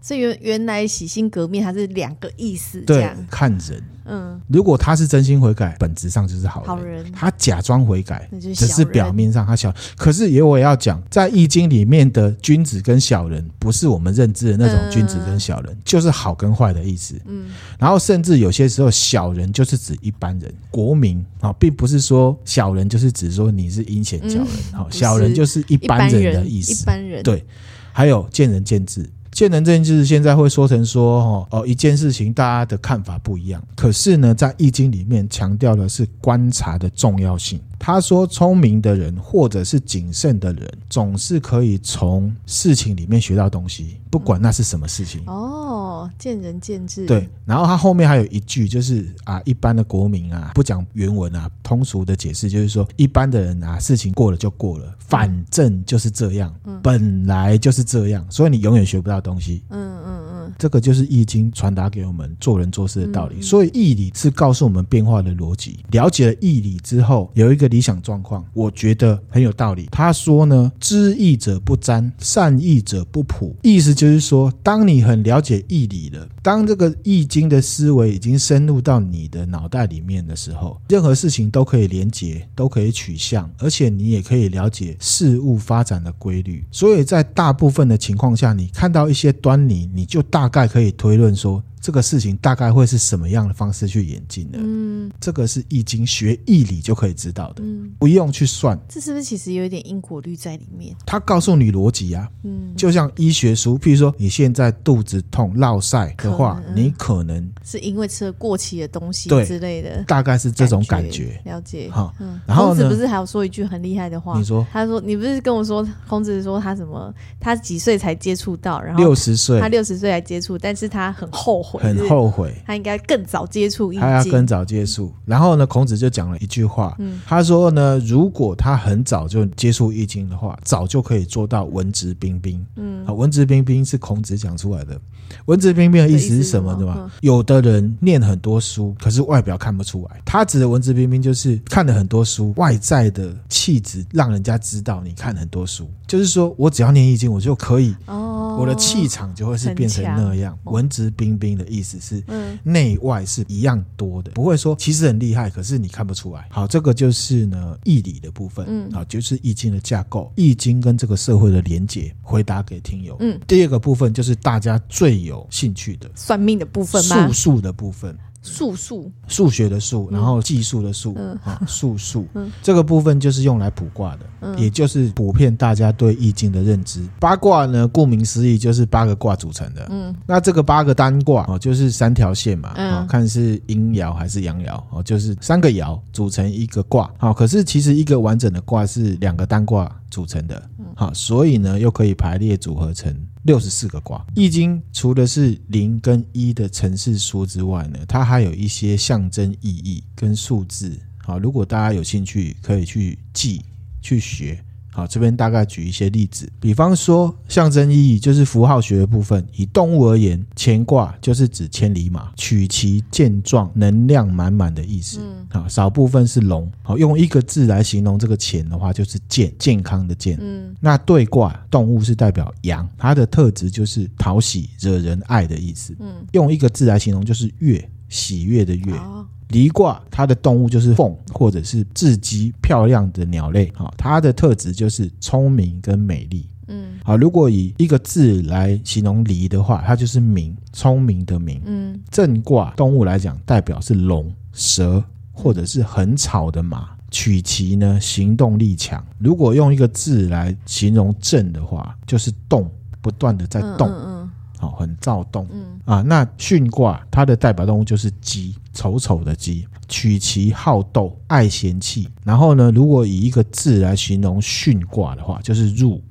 所以原原来洗心革面，它是两个意思。对，看人。嗯，如果他是真心悔改，本质上就是好人。好人，他假装悔改，只是表面上他小。可是也我也要讲，在易经里面的君子跟小人，不是我们认知的那种君子跟小人，嗯、就是好跟坏的意思。嗯，然后甚至有些时候，小人就是指一般人、国民啊，并不是说小人就是指说你是阴险小人。好、嗯，小人就是一般人的意思。一般人对，还有见仁见智。见仁见智，现在会说成说哦哦，一件事情大家的看法不一样。可是呢，在易经里面强调的是观察的重要性。他说，聪明的人或者是谨慎的人，总是可以从事情里面学到东西，不管那是什么事情。哦，见仁见智。对，然后他后面还有一句，就是啊，一般的国民啊，不讲原文啊，通俗的解释就是说，一般的人啊，事情过了就过了，反正就是这样，嗯、本来就是这样，所以你永远学不到东西。嗯嗯嗯，这个就是易经传达给我们做人做事的道理。所以义理是告诉我们变化的逻辑。了解了义理之后，有一个理想状况，我觉得很有道理。他说呢，知义者不沾，善义者不卜。意思就是说，当你很了解义理了，当这个易经的思维已经深入到你的脑袋里面的时候，任何事情都可以连结，都可以取向，而且你也可以了解事物发展的规律。所以在大部分的情况下，你看到一些端倪，你就大大概可以推论说。这个事情大概会是什么样的方式去演进的？嗯，这个是易经学易理就可以知道的，嗯，不用去算。这是不是其实有一点因果律在里面？他告诉你逻辑啊，嗯，就像医学书，譬如说你现在肚子痛、落晒的话，可你可能是因为吃了过期的东西之类的，大概是这种感觉。了解，好，嗯。然后孔子不是还有说一句很厉害的话？你说，他说你不是跟我说，孔子说他什么？他几岁才接触到？然后六十岁，他六十岁才接触，但是他很后悔。很后悔，他应该更早接触易经，他要更早接触。然后呢，孔子就讲了一句话，嗯，他说呢，如果他很早就接触易经的话，早就可以做到文质彬彬。嗯，啊，文质彬彬是孔子讲出来的。文质彬彬的意思是什么？对吧？有的人念很多书，可是外表看不出来。他指的文质彬彬，就是看了很多书，外在的气质让人家知道你看很多书。就是说我只要念易经，我就可以，哦，我的气场就会是变成那样。文质彬彬的意思是，嗯，内外是一样多的，不会说其实很厉害，可是你看不出来。好，这个就是呢义理的部分，嗯，好，就是易经的架构，易经跟这个社会的连接。回答给听友，嗯，第二个部分就是大家最有兴趣的算命的部分吗？术数的部分。术数，数学的数，然后技术的术，嗯。啊，术数，嗯。这个部分就是用来卜卦的，嗯。也就是普遍大家对易经的认知。八卦呢，顾名思义就是八个卦组成的。嗯。那这个八个单卦哦，就是三条线嘛，嗯。啊，看是阴爻还是阳爻哦，就是三个爻组成一个卦。好，可是其实一个完整的卦是两个单卦组成的，好，所以呢又可以排列组合成六十四个卦。易经除了是零跟一的程式说之外呢，它还有一些象征意义跟数字。好，如果大家有兴趣，可以去记去学。好，这边大概举一些例子，比方说象征意义就是符号学的部分。以动物而言，乾卦就是指千里马，取其健壮、能量满满的意思。嗯好，少部分是龙。好，用一个字来形容这个乾的话，就是健，健康的健。嗯那兑卦动物是代表羊，它的特质就是讨喜、惹人爱的意思。嗯，用一个字来形容就是悦，喜悦的悦。好，离卦它的动物就是凤，或者是雉鸡，漂亮的鸟类。好，它的特质就是聪明跟美丽。嗯好，如果以一个字来形容离的话，它就是明，聪明的明。嗯震卦动物来讲，代表是龙、蛇，或者是很吵的马。取其呢，行动力强。如果用一个字来形容震的话，就是动，不断的在动，嗯好，很躁动。嗯啊，那巽卦它的代表动物就是鸡，丑丑的鸡，取其好斗，爱嫌弃。然后呢，如果以一个字来形容巽卦的话，就是入。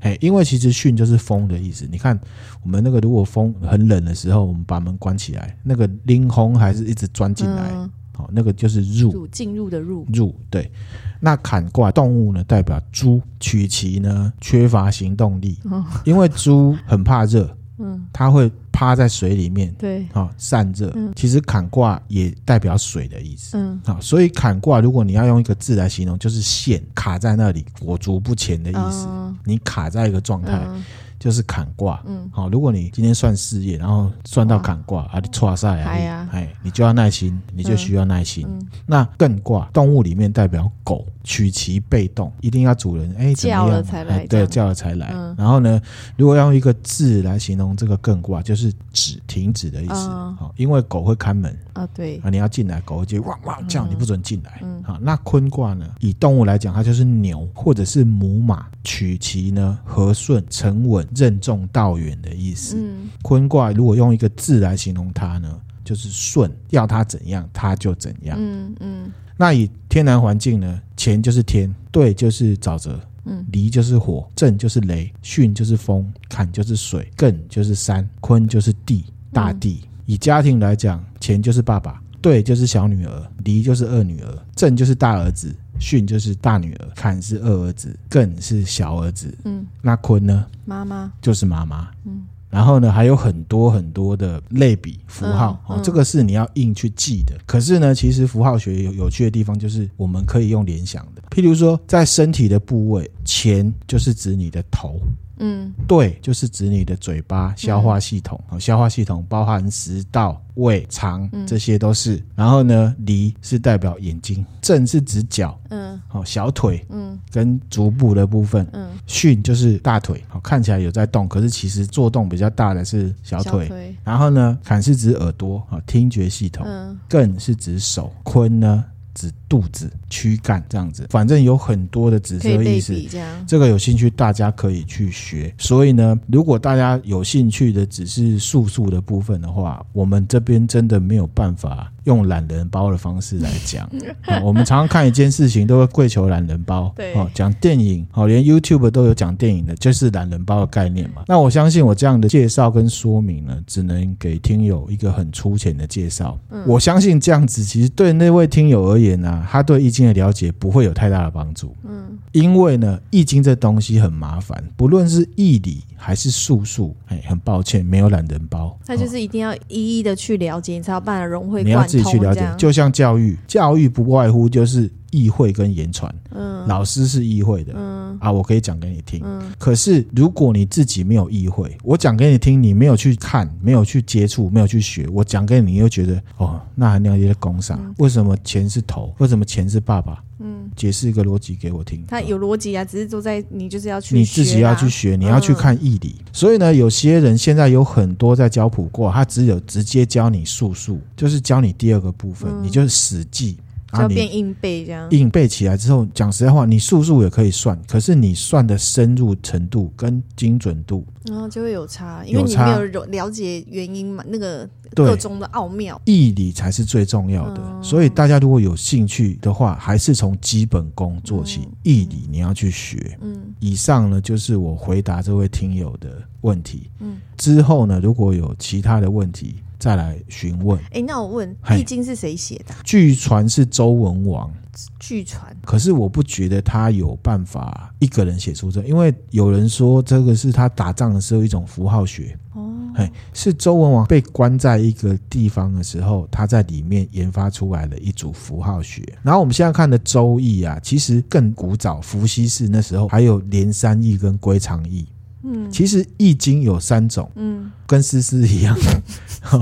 哎，因为其实巽就是风的意思。你看我们那个，如果风很冷的时候，我们把门关起来，那个拎风还是一直钻进来，嗯好，那个就是入。入进入的入，入对，那坎卦动物呢，代表猪，取其呢缺乏行动力，哦因为猪很怕热，嗯。它会趴在水里面，对，好、散热。嗯。其实坎卦也代表水的意思。嗯。好，所以坎卦如果你要用一个字来形容，就是线卡在那里，裹足不前的意思。哦。你卡在一个状态，嗯。就是坎卦。嗯。好，如果你今天算事业，然后算到坎卦啊，你错赛啊，哎，你就要耐心，你就需要耐心。嗯。那艮卦动物里面代表狗，取其被动，一定要主人哎怎么样叫了才来哎对，叫了才来。嗯然后呢，如果要用一个字来形容这个更卦，就是止，停止的意思。哦好，因为狗会看门啊对，啊，你要进来，狗会就汪汪叫，嗯你不准进来。嗯，那坤卦呢？以动物来讲，它就是牛或者是母马，取其呢和顺、沉稳、任重道远的意思。嗯坤卦如果用一个字来形容它呢，就是顺，要它怎样它就怎样。嗯嗯那以天然环境呢，乾就是天，兑就是沼泽，嗯离就是火，震就是雷，巽就是风，坎就是水，艮就是山，坤就是地，大地。以家庭来讲，乾就是爸爸，兑就是小女儿，离就是二女儿，震就是大儿子，巽就是大女儿，坎是二儿子，艮是小儿子。嗯，那坤呢，妈妈，就是妈妈。嗯然后呢，还有很多很多的类比符号、哦，这个是你要硬去记的。可是呢，其实符号学有有趣的地方，就是我们可以用联想的。譬如说，在身体的部位，钱就是指你的头，嗯对，就是指你的嘴巴、消化系统。哦，消化系统包含食道、胃、肠，嗯这些都是。然后呢，离是代表眼睛，正是指脚，嗯好、小腿嗯跟足部的部分。嗯，巽就是大腿，好看起来有在动，可是其实做动比较大的是小腿。腿，然后呢，坎是指耳朵，啊，听觉系统；嗯艮是指手，坤呢指肚子、躯干这样子。反正有很多的紫色意思。这，这个有兴趣，大家可以去学。所以呢，如果大家有兴趣的只是术数的部分的话，我们这边真的没有办法用懒人包的方式来讲。啊我们常常看一件事情，都会跪求懒人包。对哦，讲电影，哦，连 YouTube 都有讲电影的，就是懒人包的概念嘛。那我相信我这样的介绍跟说明呢，只能给听友一个很粗浅的介绍。嗯我相信这样子，其实对那位听友而言呢、啊，他对易经的了解不会有太大的帮助。嗯因为呢，易经这东西很麻烦，不论是义理还是术数，哎，很抱歉，没有懒人包。他就是一定要一一的去了解，你才有办法融会贯通你要自己去了解，就像教育，教育不外乎就是意会跟言传，嗯老师是意会的、嗯啊，我可以讲给你听。嗯可是如果你自己没有意会，我讲给你听，你没有去看，没有去接触，没有去学，我讲给你，你又觉得哦，那还那些工商，嗯为什么钱是头？为什么钱是爸爸？嗯，解释一个逻辑给我听。他有逻辑啊，只是都在你就是要去，你自己要去学，你要去看义理。嗯、所以呢，有些人现在有很多在教普过，他只有直接教你术数，就是教你第二个部分，嗯、你就是死记。就要变硬背这样，硬背起来之后，讲实在话，你术数也可以算，可是你算的深入程度跟精准度，然后就会有差，因为你没有了解原因嘛，那个个中的奥妙，义理才是最重要的。嗯、所以大家如果有兴趣的话，还是从基本功做起，义理你要去学。嗯，以上呢就是我回答这位听友的问题。嗯，之后呢，如果有其他的问题。再来询问。哎，那我问，《易经》是谁写的？据传是周文王。据传，可是我不觉得他有办法一个人写出这，因为有人说这个是他打仗的时候一种符号学。哦，哎，是周文王被关在一个地方的时候，他在里面研发出来的一组符号学。然后我们现在看的《周易》啊，其实更古早，伏羲氏那时候还有连山易跟归藏易。嗯，其实《易经》有三种，嗯，跟诗诗一样，好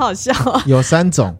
好笑啊！有三种，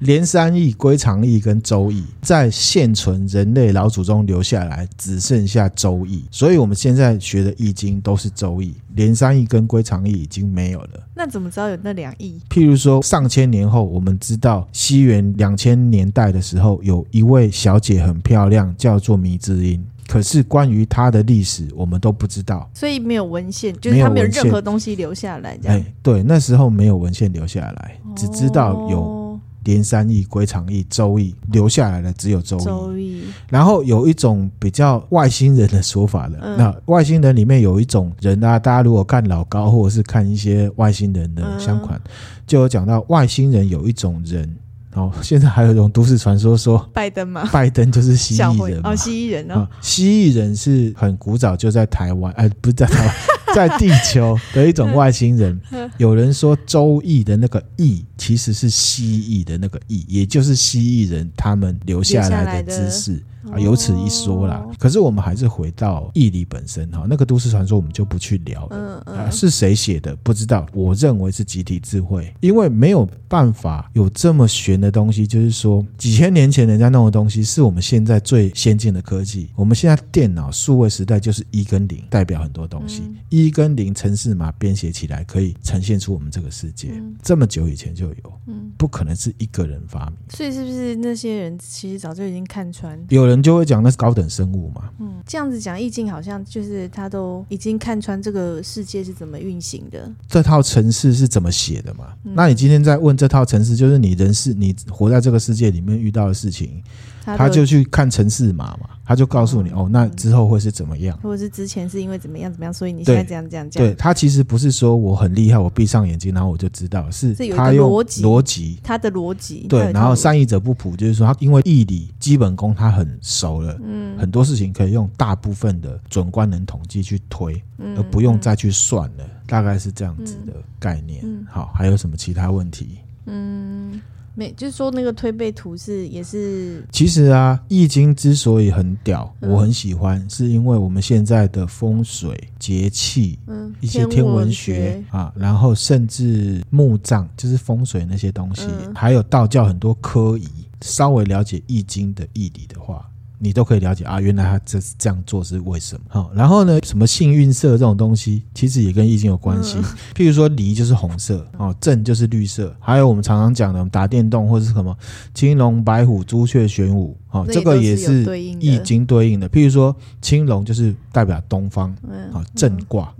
连山易、归藏易跟周易，在现存人类老祖宗留下来，只剩下周易，所以我们现在学的《易经》都是周易，连山易跟归藏易已经没有了。那怎么知道有那两易？譬如说，上千年后，我们知道西元两千年代的时候，有一位小姐很漂亮，叫做迷之音。可是关于他的历史，我们都不知道，所以没有文献，就是他没有任何东西留下来。这样，哎，对，那时候没有文献留下来，只知道有连山易、归藏易、周易，留下来的只有周易。周易。然后有一种比较外星人的说法的，嗯、那外星人里面有一种人啊，大家如果看老高或者是看一些外星人的相款，嗯、就有讲到外星人有一种人。哦，现在还有一种都市传说说拜登嘛，拜登就是蜥蜴人哦，蜥蜴人哦，蜥蜴人是很古早就在台湾，哎，不是在台湾，在地球的一种外星人。有人说《周易》的那个“易”其实是蜥蜴的那个“易”，也就是蜥蜴人他们留下来的。知识。啊，有此一说啦。可是我们还是回到义理本身哈，那个都市传说我们就不去聊了。啊，是谁写的不知道，我认为是集体智慧，因为没有办法有这么玄的东西。就是说，几千年前人家弄的东西，是我们现在最先进的科技。我们现在电脑数位时代就是一跟零，代表很多东西。一跟零程式码编写起来，可以呈现出我们这个世界。这么久以前就有，嗯不可能是一个人发明。所以是不是那些人其实早就已经看穿？有人。人就会讲那是高等生物嘛，嗯，这样子讲意境好像就是他都已经看穿这个世界是怎么运行的，这套城市是怎么写的嘛？嗯、那你今天在问这套城市，就是你人是你活在这个世界里面遇到的事情。他就去看城市码嘛，他就告诉你哦，那之后会是怎么样，或者是之前是因为怎么样怎么样，所以你现在这样这样这样。对，他其实不是说我很厉害，我闭上眼睛然后我就知道，是他用逻辑，逻辑，他的逻辑。对，然后善易者不普，就是说他因为义理基本功他很熟了，嗯，很多事情可以用大部分的准官能统计去推，而不用再去算了，大概是这样子的概念。好，还有什么其他问题？嗯。没，就是说那个推背图是也是。其实啊，《易经》之所以很屌，我很喜欢，嗯、是因为我们现在的风水、节气，嗯，一些天文学啊，然后甚至墓葬，就是风水那些东西，嗯、还有道教很多科仪，稍微了解《易经》的义理的话。你都可以了解啊，原来他这是这样做是为什么？好，然后呢，什么幸运色这种东西，其实也跟易经有关系。譬如说，离就是红色哦，震就是绿色。还有我们常常讲的，我们打电动或者是什么青龙、白虎、朱雀、玄武，哦，这个也是易经对应的。譬如说，青龙就是代表东方，啊，震卦。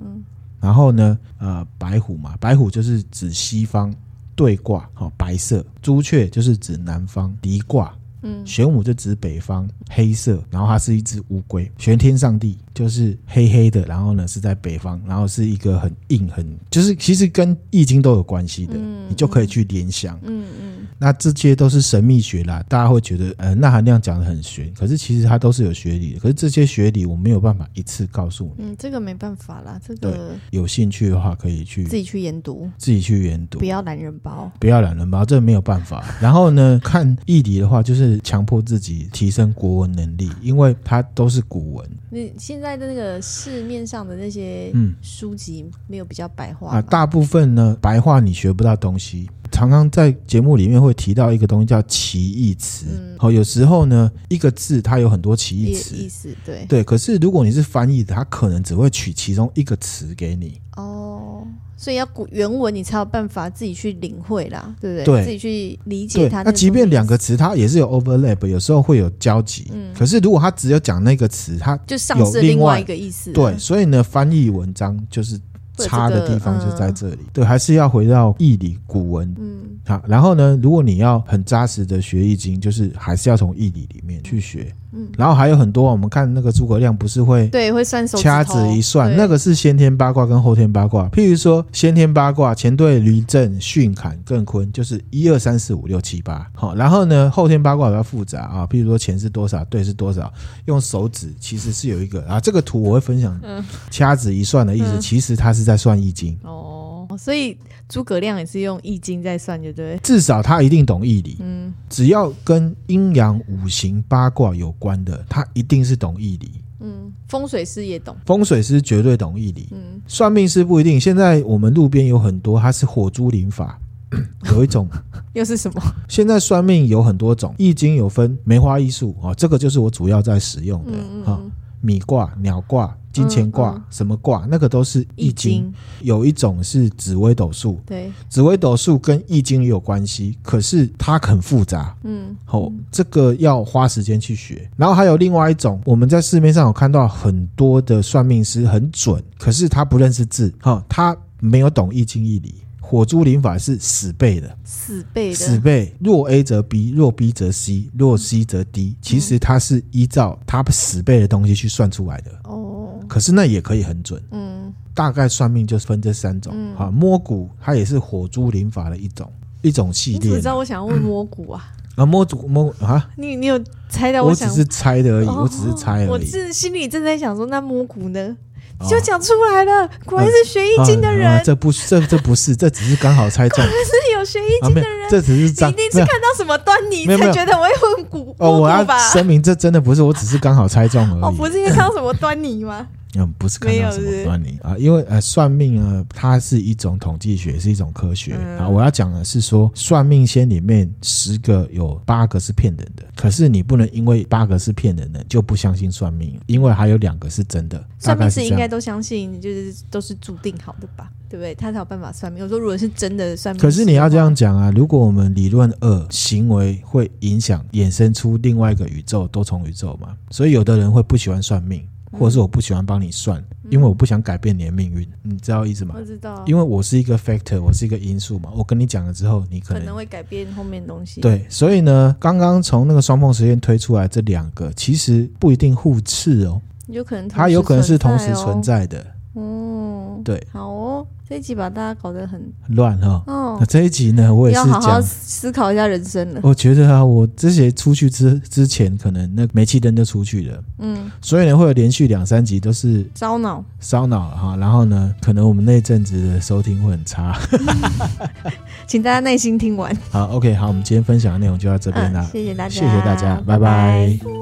然后呢，呃，白虎嘛，白虎就是指西方，兑卦，好，白色。朱雀就是指南方，离卦。嗯，玄武就指北方，黑色，然后它是一只乌龟。玄天上帝就是黑黑的，然后呢是在北方，然后是一个很硬很，就是其实跟易经都有关系的，嗯、你就可以去联想。嗯嗯。嗯那这些都是神秘学啦，大家会觉得，呃，那含量讲的很玄，可是其实它都是有学理的。可是这些学理我没有办法一次告诉你。嗯，这个没办法啦，这个有兴趣的话可以去自己去研读，自己去研读，不要懒人包，不要懒人包，这个没有办法。然后呢，看义理的话，就是强迫自己提升国文能力，因为它都是古文。你现在的那个市面上的那些嗯书籍没有比较白话啊，大部分呢白话你学不到东西。常常在节目里面会提到一个东西叫歧义词。好、嗯，有时候呢，一个字它有很多歧义词，意思对对。可是如果你是翻译的，它可能只会取其中一个词给你。哦。所以要古原文，你才有办法自己去领会啦，对不对？对，自己去理解它。那即便两个词，它也是有 overlap，有时候会有交集。嗯，可是如果它只有讲那个词，它就丧失另外一个意思。对，所以呢，翻译文章就是差的地方就在这里。对，还是要回到义理古文。嗯，好，然后呢，如果你要很扎实的学易经，就是还是要从义理里面去学。嗯，然后还有很多，我们看那个诸葛亮不是会对会算手掐指一算，那个是先天八卦跟后天八卦。譬如说先天八卦，干兑离震巽坎艮坤，就是一二三四五六七八。好，然后呢，后天八卦比较复杂啊，譬如说干是多少，兑是多少，用手指其实是有一个啊，这个图我会分享。嗯，掐指一算的意思，其实它是在算易经。哦，所以诸葛亮也是用易经在算，对不对？至少他一定懂易理。嗯，只要跟阴阳五行八卦有。关的，他一定是懂易理。嗯，风水师也懂，风水师绝对懂易理。嗯，算命师不一定。现在我们路边有很多，他是火珠灵法，有一种又是什么？现在算命有很多种，易经有分梅花易数啊，这个就是我主要在使用的啊，米卦、鸟卦。金钱卦、嗯嗯、什么卦，那个都是易经。有一种是紫微斗数，对，紫微斗数跟易经也有关系，可是它很复杂。嗯，好、哦，这个要花时间去学。然后还有另外一种，我们在市面上有看到很多的算命师很准，可是他不认识字，哈、哦，他没有懂易经易理。火珠灵法是死背的，死背的，死背。若 A 则 B，若 B 则 C，若 C 则 D。其实它是依照他死背的东西去算出来的。哦，可是那也可以很准。嗯，大概算命就分这三种。好，摸骨它也是火珠灵法的一种一种系列。你知道我想要问摸骨啊？啊，摸骨摸啊？你你有猜到？我只是猜的而已，我只是猜而已。我是心里正在想说，那摸骨呢？就讲出来了，果然是学易经的人。啊啊啊、这不，这这不是，这只是刚好猜中。果然是有学易经的人，啊、这只是你一定是看到什么端倪才觉得我会问古哦。我要声明，这真的不是，我只是刚好猜中而已。哦，不是因为看到什么端倪吗？嗯，不是看到什么端倪啊，因为呃，算命呢，它是一种统计学，是一种科学啊。我要讲的是说，算命仙里面十个有八个是骗人的，可是你不能因为八个是骗人的就不相信算命，因为还有两个是真的。算命是应该都相信，就是都是注定好的吧？对不对？他才有办法算命。我说，如果是真的算命，可是你要这样讲啊，如果我们理论二行为会影响衍生出另外一个宇宙多重宇宙嘛，所以有的人会不喜欢算命。或者是我不喜欢帮你算，因为我不想改变你的命运，你知道意思吗？我知道，因为我是一个 factor，我是一个因素嘛。我跟你讲了之后，你可能，会改变后面的东西。对，所以呢，刚刚从那个双缝实验推出来这两个，其实不一定互斥哦，有可能它有可能是同时存在的。嗯，对，好哦。这一集把大家搞得很乱哈，哦，那这一集呢，我也是要好好思考一下人生了。我觉得啊，我这些出去之之前，可能那煤气灯就出去了，嗯，所以呢，会有连续两三集都是烧脑，烧脑哈。然后呢，可能我们那阵子的收听会很差，请大家耐心听完。好，OK，好，我们今天分享的内容就到这边了，谢谢大家，谢谢大家，拜拜。拜拜。